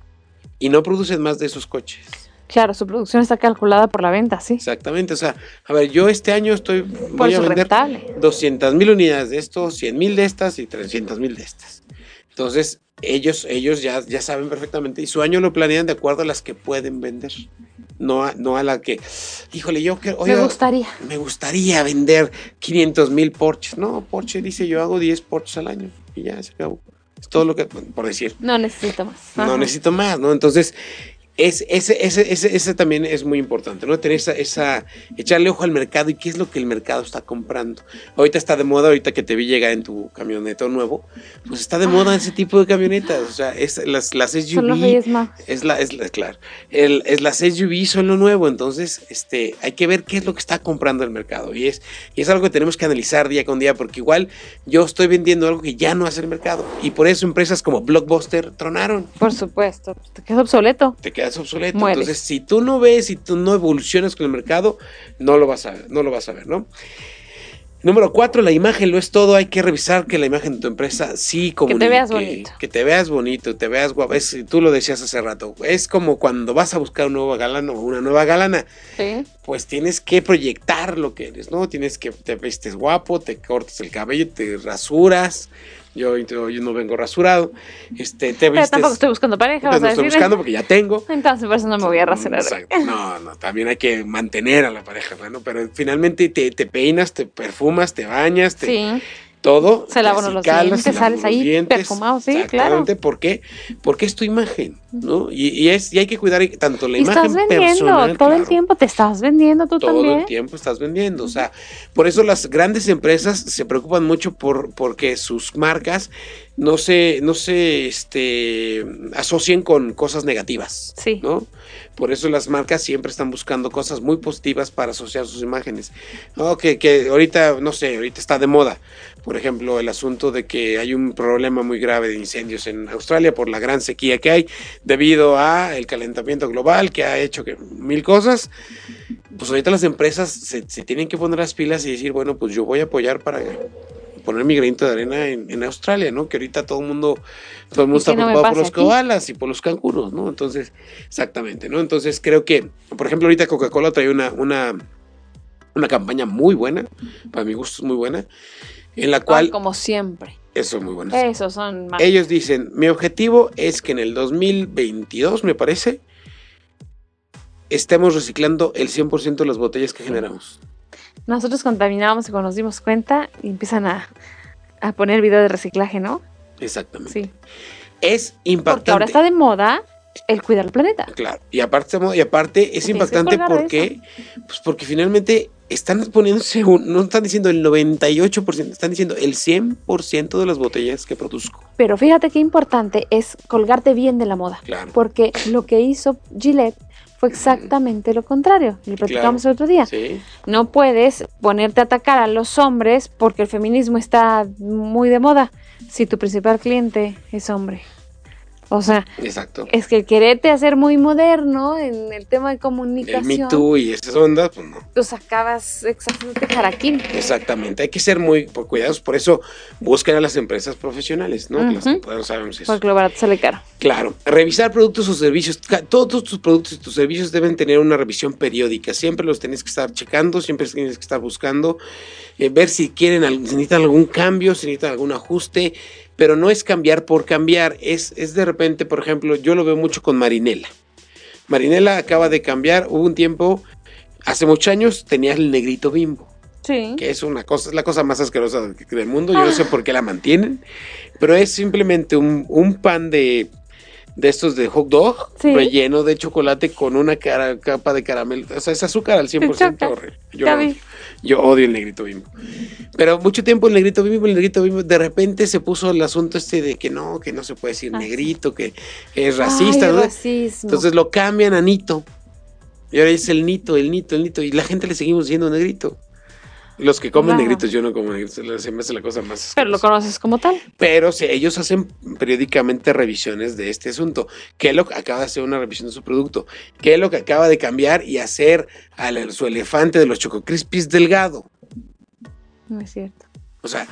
Y no producen más de esos coches. Claro, su producción está calculada por la venta, sí. Exactamente. O sea, a ver, yo este año estoy, Por voy a vender rentable. 200 mil unidades de estos, 100 mil de estas y 300 mil de estas. Entonces, ellos, ellos ya, ya saben perfectamente y su año lo planean de acuerdo a las que pueden vender. No a, no a la que, híjole, yo que Me gustaría. me gustaría vender 500 mil Porsches. No, Porsche dice yo hago 10 Porsches al año y ya se acabó. Es todo lo que, por decir. No necesito más. No Ajá. necesito más, ¿no? Entonces, es, ese, ese, ese, ese también es muy importante, ¿no? Tener esa, esa, echarle ojo al mercado y qué es lo que el mercado está comprando. Ahorita está de moda, ahorita que te vi llegar en tu camioneta nuevo, pues está de moda ese tipo de camionetas, o sea, es las, las SUV. Son los Reyes Magos. Es la, es la, claro, el, es las SUV son lo nuevo, entonces, este, hay que ver qué es lo que está comprando el mercado y es, y es algo que tenemos que analizar día con día, porque igual yo estoy vendiendo algo que ya no hace el mercado y por eso empresas como Blockbuster tronaron. Por supuesto, te quedas obsoleto. Te quedas obsoleto. Mueres. Entonces, si tú no ves, si tú no evolucionas con el mercado, no lo vas a ver, no lo vas a ver, ¿no? Número cuatro, la imagen lo es todo. Hay que revisar que la imagen de tu empresa sí comunique. veas bonito. Que te veas bonito, te veas guapo. Es- tú lo decías hace rato. Es como cuando vas a buscar un nuevo galán o una nueva galana. Sí. Pues tienes que proyectar lo que eres, ¿no? Tienes que te vestes guapo, te cortas el cabello, te rasuras. Yo, yo, yo no vengo rasurado. Este, te Pero vistes. tampoco estoy buscando pareja, Pues no estoy buscando porque ya tengo. Entonces, por eso no me voy a rasurar. No, no, también hay que mantener a la pareja, ¿no? Pero finalmente te, te peinas, te perfumas, te bañas, te, Sí, todo. Se lava uno te los dientes, se sales ahí dientes. perfumado, sí, Exactamente, ¿por qué? Porque es tu imagen, ¿no? Y, y es, y hay que cuidar tanto la y imagen estás vendiendo personal. todo el claro, tiempo, te estás vendiendo tú todo también. el tiempo estás vendiendo. O sea, por eso las grandes empresas se preocupan mucho por porque sus marcas no se, no se este, asocien con cosas negativas. Sí. ¿no? Por eso las marcas siempre están buscando cosas muy positivas para asociar sus imágenes. No, que, que ahorita, no sé, ahorita está de moda. Por ejemplo, el asunto de que hay un problema muy grave de incendios en Australia por la gran sequía que hay debido a el calentamiento global que ha hecho que mil cosas. Pues ahorita las empresas se, se tienen que poner las pilas y decir, bueno, pues yo voy a apoyar para poner mi granito de arena en, en Australia, ¿no? Que ahorita todo el mundo, todo el mundo está no preocupado por los koalas y por los canguros, ¿no? Entonces, exactamente, ¿no? Entonces creo que, por ejemplo, ahorita Coca-Cola trae una, una, una campaña muy buena, para mi gusto es muy buena, en la Ah, cual, como siempre. eso es muy bueno. Esos son más. Ellos dicen, mi objetivo es que en el 2022, me parece, estemos reciclando el 100% de las botellas que generamos. Nosotros contaminábamos y cuando nos dimos cuenta y empiezan a, a poner video de reciclaje, ¿no? Exactamente. Sí. Es Porque impactante. ahora está de moda el cuidar el planeta. Claro, y aparte, y aparte es Tienes impactante porque, pues porque finalmente están poniéndose, un- no están diciendo el 98%, están diciendo el 100% de las botellas que produzco. Pero fíjate qué importante es colgarte bien de la moda. Claro. Porque lo que hizo Gillette fue exactamente lo contrario. Lo platicamos el otro día. Sí, No puedes ponerte a atacar a los hombres porque el feminismo está muy de moda si tu principal cliente es hombre. O sea, exacto. es que el quererte hacer muy moderno en el tema de El comunicación, Me Too y esas ondas, pues no. pues acabas exactamente jaraquín. Exactamente, hay que ser muy por cuidados, por eso buscan a las empresas profesionales, ¿no? Que las que sabemos eso. Porque lo barato sale caro. Claro, revisar productos o servicios. Todos tus productos y tus servicios deben tener una revisión periódica. Siempre los tienes que estar checando, siempre tienes que estar buscando, eh, ver si quieren, si necesitan algún cambio, si necesitan algún ajuste, pero no es cambiar por cambiar. Es, es de repente, por ejemplo, yo lo veo mucho con Marinela. Marinela acaba de cambiar, hubo un tiempo, hace muchos años tenía el negrito bimbo Sí. que es una cosa, es la cosa más asquerosa del mundo. Yo no sé por qué la mantienen, pero es simplemente un, un pan de, de estos de hot dog Sí. relleno de chocolate con una cara- capa de caramelo. O sea, es azúcar al 100%. choca. horrible. Yo, Yo odio el negrito bimbo. Pero mucho tiempo el negrito bimbo, el negrito bimbo, de repente se puso el asunto este de que no, que no se puede decir Ah. negrito, que es racista. Ay, ¿no? racismo. Entonces lo cambian a Nito. Y ahora es el Nito, el Nito, el Nito. Y la gente le seguimos diciendo negrito. Los que comen negritos, yo no como negritos, se me hace la cosa más. Pero lo conoces como tal. Pero sí, ellos hacen periódicamente revisiones de este asunto. Kellogg acaba de hacer una revisión de su producto. Kellogg acaba de cambiar y hacer al, su elefante de los Choco Crispies delgado. No es cierto. O sea,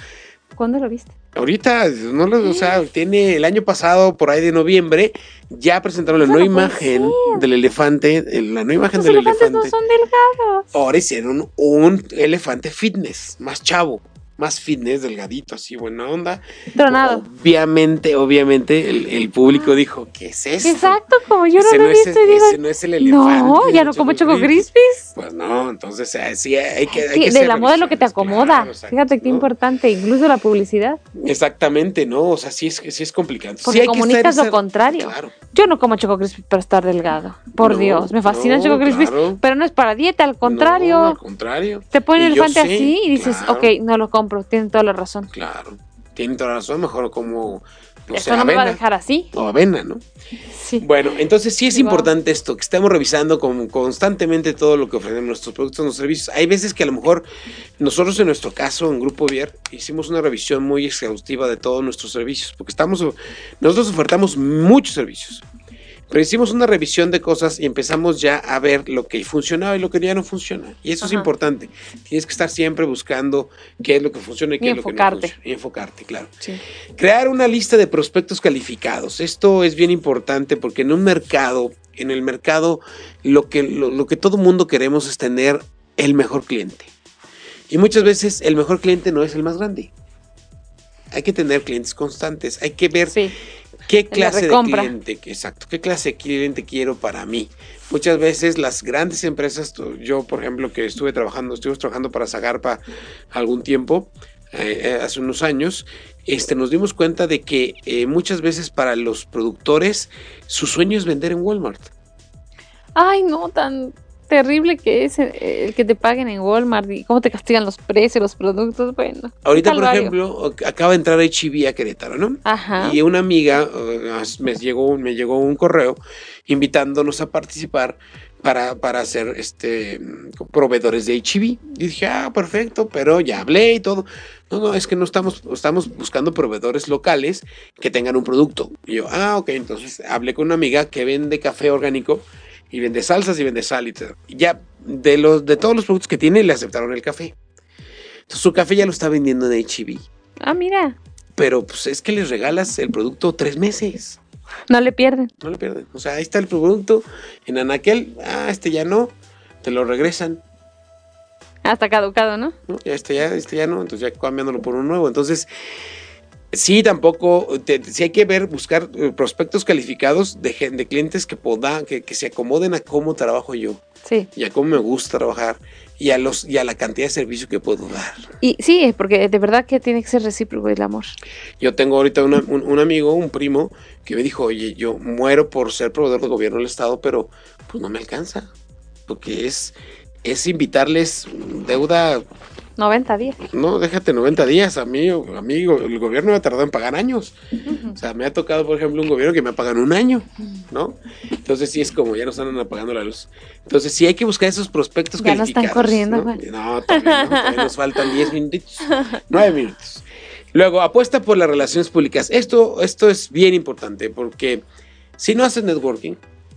¿Cuándo lo viste? ahorita, no lo, o sea, tiene el año pasado, por ahí de noviembre, ya presentaron la nueva imagen ser. del elefante, la nueva imagen Los del elefantes elefante. no son delgados. Ahora hicieron un elefante fitness, más chavo. Más fitness, delgadito, así, buena onda. Tronado. Obviamente, obviamente, el, el público dijo, ¿qué es esto? Exacto, como yo Ese no lo he visto digo, ese no es el elefante. no, ya no como Choco Choco Crispis". Crispis. Pues no, entonces eh, sí hay que... hay Sí, que de la moda es lo que te acomoda. claro, exacto, Fíjate qué ¿no? importante, incluso la publicidad. Exactamente, ¿no? O sea, sí es, sí es complicado. Porque Sí comunicas lo esa- contrario. Claro. Yo no como Choco Crispis para estar delgado. Por No, Dios, me fascina no, Choco Crispis, claro. pero no es para dieta, al contrario. Al contrario. Te ponen el elefante así y dices, ok, no lo compro, tienen toda la razón. Claro. Tienen toda la razón, mejor como... No Esto sé, no me va a dejar así. O avena, ¿no? Sí. Bueno, entonces sí es importante esto, que estemos revisando con- constantemente todo lo que ofrecemos, nuestros productos, nuestros servicios. Hay veces que a lo mejor nosotros en nuestro caso, en Grupo Vier, hicimos una revisión muy exhaustiva de todos nuestros servicios, porque estamos, nosotros ofertamos muchos servicios. Pero hicimos una revisión de cosas y empezamos ya a ver lo que funcionaba y lo que ya no funciona. Y eso es importante. Tienes que estar siempre buscando qué es lo que funciona y qué Y es lo que no enfocarte. funciona. Y enfocarte, claro. Sí. Crear una lista de prospectos calificados. Esto es bien importante porque en un mercado, en el mercado, lo que, lo, lo que todo mundo queremos es tener el mejor cliente. Y muchas veces el mejor cliente no es el más grande. Hay que tener clientes constantes. Hay que ver Sí. Qué la clase de cliente, exacto, qué clase de cliente quiero para mí. Muchas veces las grandes empresas, yo por ejemplo que estuve trabajando, estuvimos trabajando para Zagarpa algún tiempo, eh, eh, hace unos años, este, nos dimos cuenta de que eh, muchas veces para los productores su sueño es vender en Walmart. Ay, no, tan terrible que es el que te paguen en Walmart y cómo te castigan los precios, los productos. Bueno. Ahorita, por ejemplo, acaba de entrar HB a Querétaro, ¿no? Ajá. Y una amiga me, llegó, me llegó un correo invitándonos a participar para, para ser este, proveedores de HB. Y dije, ah, perfecto, pero ya hablé y todo. No, no, es que no estamos, estamos buscando proveedores locales que tengan un producto. Y yo, ah, ok, entonces hablé con una amiga que vende café orgánico y vende salsas y vende sal y todo. Ya de, los, de todos los productos que tiene, le aceptaron el café. Entonces su café ya lo está vendiendo en HB. Ah, mira, Pero pues es que les regalas el producto tres meses. no le pierden. No le pierden. O sea, ahí está el producto. En Anaquel, ah, este ya no. Te lo regresan. Hasta caducado, ¿no? ¿no? Ya este ya, este ya no. Entonces ya cambiándolo por uno nuevo. Entonces, sí, tampoco. te- sí hay que ver, buscar eh, prospectos calificados de, de clientes que, poda, que, que se acomoden a cómo trabajo yo. Sí. Y a cómo me gusta trabajar. Y a, los, y a la cantidad de servicio que puedo dar. Y sí, porque de verdad que tiene que ser recíproco el amor. Yo tengo ahorita una- un, un amigo, un primo, que me dijo, oye, yo muero por ser proveedor del gobierno del estado, pero pues no me alcanza. Porque es, es invitarles deuda, 90 días. no, déjate 90 días, a mí, a mí el gobierno me ha tardado en pagar años. O sea, me ha tocado, por ejemplo, un gobierno que me pagan un año, ¿no? Entonces sí es como, ya nos están apagando la luz. Entonces sí hay que buscar esos prospectos Ya no están corriendo, ¿no? No, todavía no, todavía nos faltan 10 minutitos, 9 minutos. Luego, apuesta por las relaciones públicas. Esto, esto es bien importante porque si no haces networking,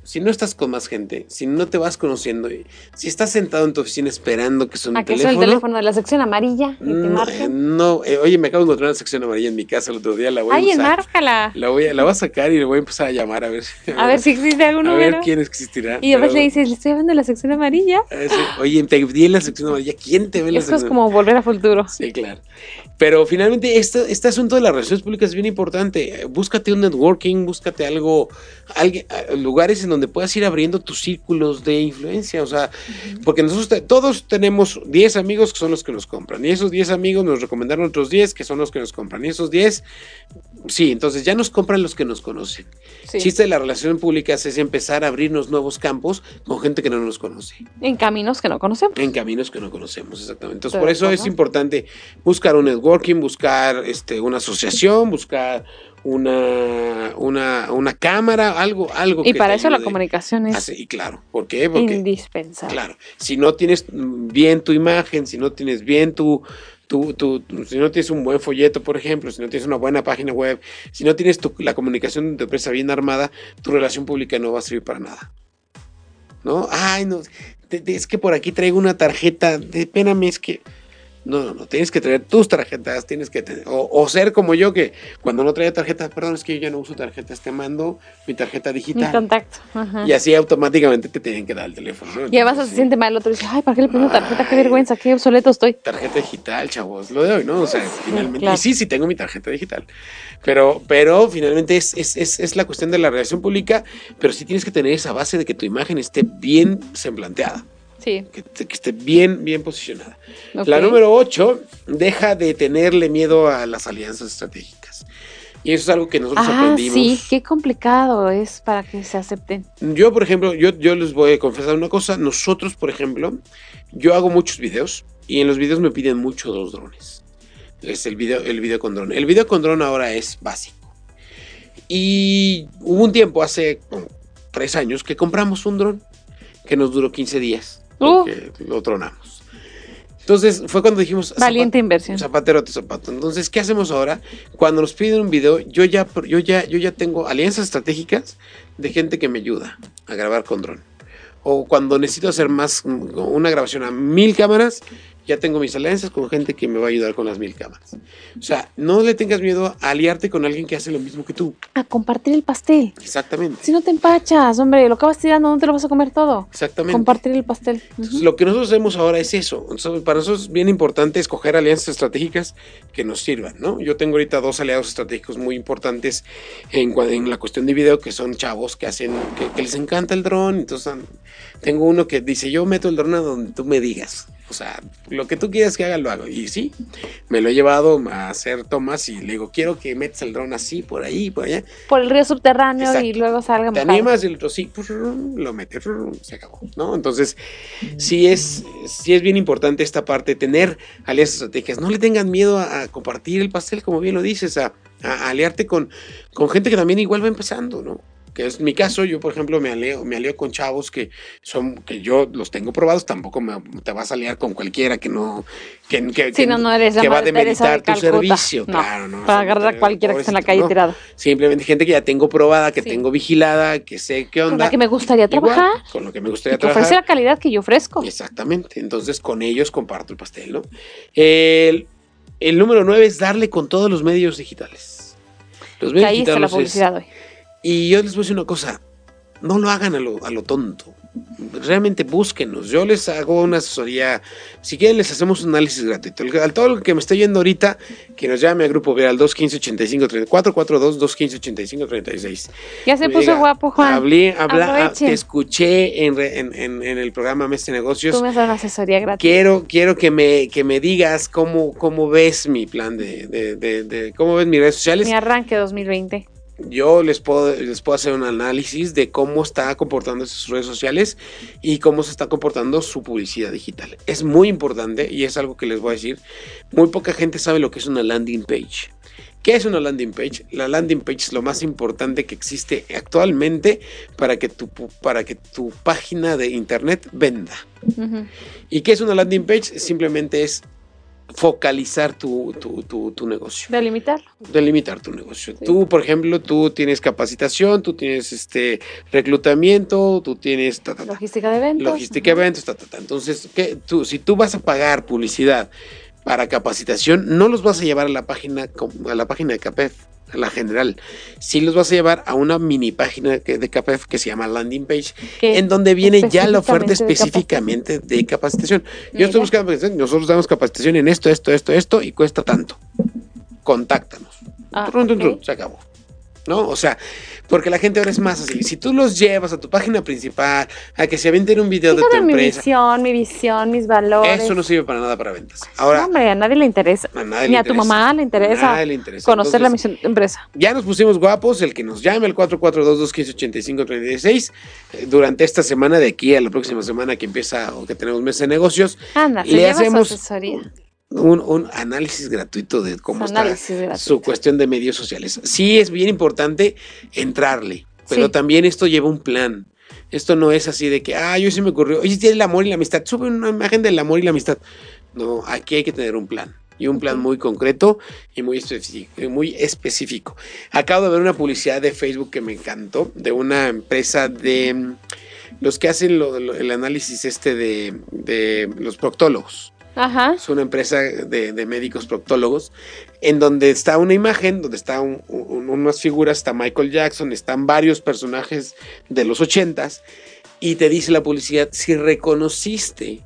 si no estás con más gente, si no te vas conociendo, si estás sentado en tu oficina esperando que suene ¿A el teléfono, el teléfono de la sección amarilla y no, eh, no, eh, oye, me acabo de encontrar una sección amarilla en mi casa el otro día, la voy a Ay, usar. enmárcala. La voy, a, la voy a sacar y le voy a empezar a llamar a ver, si- A ver si existe algún a ver número. quién existirá. Y después le dices, le estoy hablando de la sección amarilla. Sí, Oye, te vi en la sección amarilla. ¿Quién te ve en la Esto es sección como volver a futuro. Sí, claro. Pero finalmente este, este asunto de las relaciones públicas es bien importante. Búscate un networking, búscate algo, alguien- lugares en donde puedas ir abriendo tus círculos de influencia. O sea, porque nosotros todos tenemos 10 amigos que son los que nos compran. Y esos 10 amigos nos recomendaron otros 10 que son los que nos compran. Y esos 10, sí, entonces ya nos compran los que nos conocen. Sí. El chiste de las relaciones públicas es empezar a abrirnos nuevos campos con gente que no nos conoce. En caminos que no conocemos. En caminos que no conocemos, exactamente. Entonces, por eso es importante buscar un networking, buscar este, una asociación, buscar una, una, una cámara, algo, algo Y que para eso la comunicación es y claro, ¿por qué? Porque, indispensable. claro, si no tienes bien tu imagen, si no tienes bien tu, tu, si no tienes un buen folleto, por ejemplo, si no tienes una buena página web, si no tienes tu- la comunicación de tu empresa bien armada, tu relación pública no va a servir para nada. ¿No? Ay, no, es que por aquí traigo una tarjeta, de, espérame, es que No, no, no, tienes que traer tus tarjetas, tienes que tener, o, o ser como yo que cuando no traía tarjeta, perdón, es que yo ya no uso tarjetas, te mando mi tarjeta Mi digital. contacto. Ajá. Y así automáticamente te tienen que dar el teléfono. ¿no? Y además se siente mal el otro y dice, ay, ¿para qué le pongo tarjeta? Qué vergüenza, qué obsoleto estoy. tarjeta digital, chavos, lo de hoy, ¿no? O sea, finalmente. claro. Y sí, sí tengo mi tarjeta digital. Pero, pero finalmente es, es, es, es la cuestión de la relación pública, pero sí tienes que tener esa base de que tu imagen esté bien semblanteada, Sí. que, que esté bien, bien posicionada. ok. La número 8, deja de tenerle miedo a las alianzas estratégicas. Y eso es algo que nosotros Ah, aprendimos. sí, qué complicado es para que se acepten. Yo, por ejemplo, yo, yo les voy a confesar una cosa. Nosotros, por ejemplo, yo hago muchos videos y en los videos me piden mucho los drones. Es el video, el video con dron. El video con dron ahora es básico. Y hubo un tiempo, hace como tres años, que compramos un dron que nos duró 15 días. Uh. Porque lo tronamos. Entonces fue cuando dijimos... Valiente inversión. Zapatero tu zapato. Entonces, ¿qué hacemos ahora? Cuando nos piden un video, yo ya, yo ya, yo ya tengo alianzas estratégicas de gente que me ayuda a grabar con dron. O cuando necesito hacer más, una grabación a mil cámaras, ya tengo mis alianzas con gente que me va a ayudar con las mil cámaras. O sea, no le tengas miedo a aliarte con alguien que hace lo mismo que tú. A compartir el pastel. Exactamente. Si no te empachas, hombre, lo acabas tirando, no te lo vas a comer todo. Exactamente. Compartir el pastel. Entonces, Ujú. lo que nosotros hacemos ahora es eso. Entonces, para nosotros es bien importante escoger alianzas estratégicas que nos sirvan, ¿no? Yo tengo ahorita dos aliados estratégicos muy importantes en, en la cuestión de video, que son chavos que hacen, que, que les encanta el dron. Entonces, tengo uno que dice, yo meto el dron a donde tú me digas. O sea, lo que tú quieras que haga, lo hago. Y sí, me lo he llevado a hacer tomas y le digo, quiero que metas el dron así, por ahí, por allá. Por el río subterráneo y luego salga ¿Te mojado. animas? Y el otro sí, pues, lo mete, se acabó, ¿no? Entonces, sí es, sí es bien importante esta parte, tener alianzas estratégicas. No le tengan miedo a, a compartir el pastel, como bien lo dices, a, a aliarte con, con gente que también igual va empezando, ¿no? Que es mi caso, yo por ejemplo me aleo, me aleo con chavos que son, que yo los tengo probados, tampoco me, te vas a aliar con cualquiera que no, que, que, no, no eres que va a Teresa de demeritar tu servicio, No, claro, ¿no? Para agarrar a cualquiera que esté en la calle ¿no? tirado. Simplemente gente que ya tengo probada, que Sí. tengo vigilada, que sé qué onda. Con la que me gustaría Igual, trabajar. con lo que me gustaría que ofrece trabajar. la calidad que yo ofrezco. Exactamente. Entonces con ellos comparto el pastel, ¿no? El, el número nueve es darle con todos los medios digitales. Los medios ahí está la digitales es- publicidad hoy. Y yo les voy a decir una cosa, no lo hagan a lo, a lo tonto. Realmente búsquenos. Yo les hago una asesoría. Si quieren, les hacemos un análisis gratuito. El- Al todo lo que me esté yendo ahorita, que nos llame al grupo Viral 215-85-34, 442-215-85-36. Ya se Me puso diga, guapo, Juan. Hablé, habla- ah, te escuché en, re- en- en- en el programa Mestre Negocios. Tú me das una asesoría gratis. Quiero, quiero que me, que me digas cómo, cómo ves mi plan de, de, de- de- cómo ves mis redes sociales. Mi arranque 2020. Yo les puedo, les puedo hacer un análisis de cómo está comportando sus redes sociales y cómo se está comportando su publicidad digital. Es muy importante y es algo que les voy a decir. Muy poca gente sabe lo que es una landing page. ¿Qué es una landing page? La landing page es lo más importante que existe actualmente para que tu, para que tu página de internet venda. ¿Y qué es una landing page? Simplemente es focalizar tu, tu, tu, tu negocio Delimitarlo. delimitar tu negocio. Sí. Tú, por ejemplo, tú tienes capacitación, tú tienes este reclutamiento, tú tienes ta, ta, ta, Logística de eventos. logística de eventos, ta, ta, ta. Entonces, ¿qué? Tú, si tú vas a pagar publicidad para capacitación, no los vas a llevar a la página a la página de CAPEF, a la general. Sí los vas a llevar a una mini página que- de CAPEF que se llama landing page, que en donde viene ya la oferta específicamente de capacitación. Yo estoy buscando capacitación, nosotros damos capacitación en esto, esto, esto, esto y cuesta tanto. Contáctanos. Ah, ok. trun, se acabó. ¿No? O sea, porque la gente ahora es más así. Si tú los llevas a tu página principal, a que se avienten un video de tu mi empresa, visión, mi visión, mis valores. eso no sirve para nada para ventas. No, Ahora, hombre, a nadie le interesa. a nadie Ni le a tu mamá le interesa A nadie le interesa. conocer la misión de empresa. Ya nos pusimos guapos, el que nos llame al 442-215-8536 eh, durante esta semana de aquí a la próxima semana que empieza o que tenemos mes de negocios, Anda, le hacemos asesoría. Un, un análisis gratuito de cómo está su cuestión de medios sociales. Sí es bien importante entrarle, pero Sí. también esto lleva un plan. Esto no es así de que, ah, yo sí me ocurrió, oye, tiene el amor y la amistad, sube una imagen del amor y la amistad. No, aquí hay que tener un plan. Y un plan muy concreto y muy específico, muy específico. Acabo de ver una publicidad de Facebook que me encantó, de una empresa de mm, los que hacen lo- lo- el análisis este de, de los proctólogos. Ajá. Es una empresa de, de médicos proctólogos en donde está una imagen, donde están unas figuras, está Michael Jackson, están varios personajes de los ochentas y te dice la publicidad, si reconociste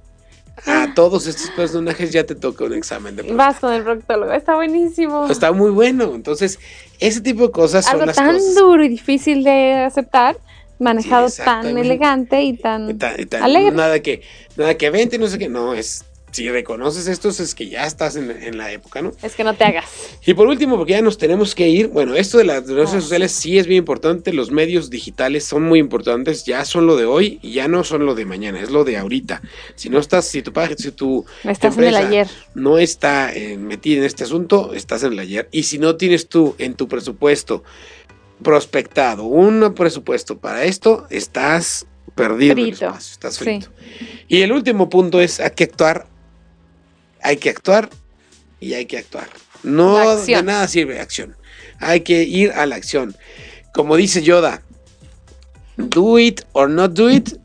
a Ah. todos estos personajes ya te toca un examen de Vas con el proctólogo. Está buenísimo. Está muy bueno. Entonces, ese tipo de cosas son Algo las tan cosas. duro y difícil de aceptar, manejado Sí, tan elegante y tan, Y ta- y ta- alegre. Nada que, nada que vente, no sé qué. No, es. Si reconoces estos, es que ya estás en, en la época, ¿no? Es que no te hagas. Y por último, porque ya nos tenemos que ir, bueno, esto de las redes Ah, sociales sí es bien importante, los medios digitales son muy importantes, ya son lo de hoy y ya no son lo de mañana, es lo de ahorita. Si no estás, si tu página, si tu Estás en el ayer. no está eh, metida en este asunto, estás en el ayer. Y si no tienes tú en tu presupuesto prospectado un presupuesto para esto, estás perdido en el Frito. espacio, estás Sí. frito. Y el último punto es hay que actuar, hay que actuar y hay que actuar. No de nada sirve acción. Hay que ir a la acción. Como dice Yoda, do it or not do it,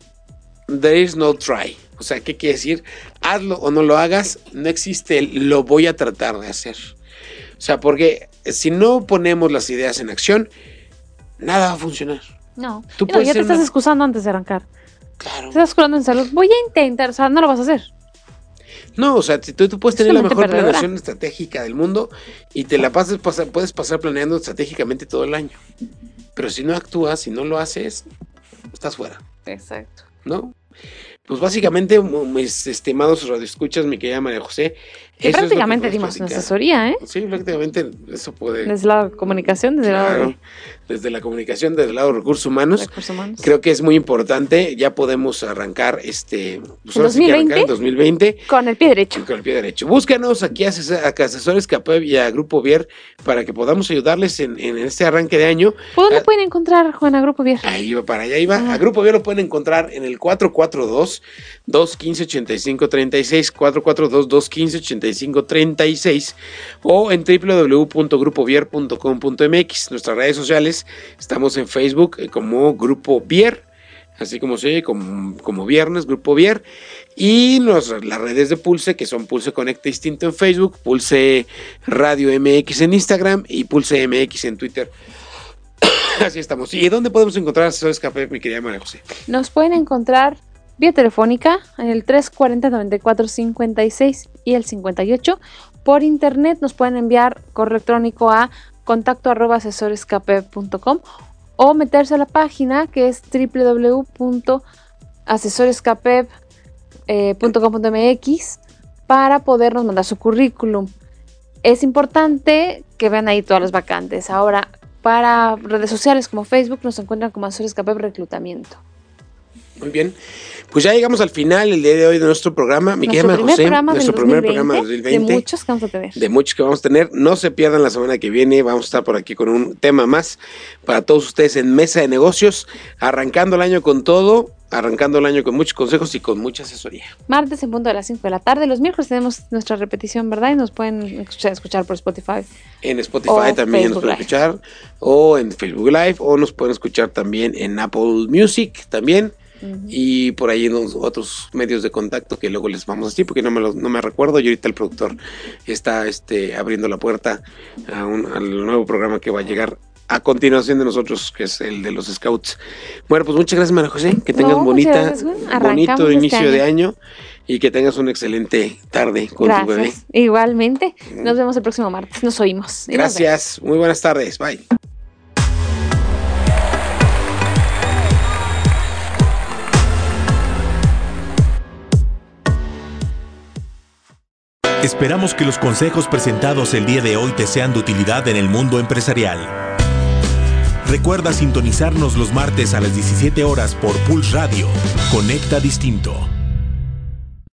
there is no try. O sea, ¿qué quiere decir? Hazlo o no lo hagas, no existe el lo voy a tratar de hacer. O sea, porque si no ponemos las ideas en acción, nada va a funcionar. No. Tú no, ya te estás una- excusando antes de arrancar. Claro. Te estás curando en salud. Voy a intentar. O sea, no lo vas a hacer. No, o sea, si tú, tú puedes Es tener la mejor perdedora. planeación estratégica del mundo y te la pasas, pasa- puedes pasar planeando estratégicamente todo el año. Pero si no actúas, si no lo haces, estás fuera, Exacto. ¿no? Pues básicamente, mis estimados radioescuchas, mi querida María José, Que eso prácticamente dimos una asesoría, ¿eh? Sí, prácticamente eso puede. Desde la comunicación, desde el lado de desde la comunicación, desde el lado de recursos humanos. recursos humanos. Creo que es muy importante. Ya podemos arrancar este. Pues ¿En ahora sí que arrancar 2020? en 2020. Con el pie derecho. Con el pie derecho. Búscanos aquí a ases- a Asesores Capeb y a Grupo Vier para que podamos ayudarles en, en este arranque de año. ¿Por dónde Ah. pueden encontrar, Juana Grupo Vier? Ahí va, para allá iba. Ah. A Grupo Vier lo pueden encontrar en el 442-215-8536, 442-215-8536 o en www.grupovier.com.mx. Nuestras redes sociales, estamos en Facebook eh, como Grupo Vier, así como viernes, Grupo Vier. Y las redes de Pulse, que son Pulse Conecta Distinto en Facebook, Pulse Radio MX en Instagram y Pulse MX en Twitter. Así estamos. ¿Y dónde podemos encontrar asesores café, mi querida María José? Nos pueden encontrar vía telefónica en el 340-94-56 y el 58. Por internet nos pueden enviar correo electrónico a contacto arroba o meterse a la página que es www.asesorescape.com.mx para podernos mandar su currículum. Es importante que vean ahí todas las vacantes. Ahora, para redes sociales como Facebook nos encuentran como Capep Reclutamiento. Muy bien. Pues ya llegamos al final el día de hoy de nuestro programa. Mi querida José, programa nuestro primer 2020, programa del 2020. de muchos que vamos a tener. de muchos que vamos a tener. No se pierdan la semana que viene. Vamos a estar por aquí con un tema más para todos ustedes en Mesa de Negocios, arrancando el año con todo, arrancando el año con muchos consejos y con mucha asesoría. Martes en punto de las 5 de la tarde. Los miércoles tenemos nuestra repetición, ¿verdad? Y nos pueden escuchar, por Spotify. En Spotify también nos pueden Live. escuchar, o en Facebook Live, o nos pueden escuchar también en Apple Music también. Y por ahí en los otros medios de contacto que luego les vamos a decir porque no me, los- no me recuerdo y ahorita el productor está este, abriendo la puerta a un- al nuevo programa que va a llegar a continuación de nosotros que es el de los scouts bueno pues muchas gracias María José que tengas No, bonita gracias, bonito este inicio de año. y que tengas una excelente tarde con tu bebé Gracias. Igualmente. Nos vemos el próximo martes. Nos oímos. Nos gracias muy buenas tardes bye Esperamos que los consejos presentados el día de hoy te sean de utilidad en el mundo empresarial. Recuerda sintonizarnos los martes a las 17 horas por Pulse Radio. Conecta Distinto.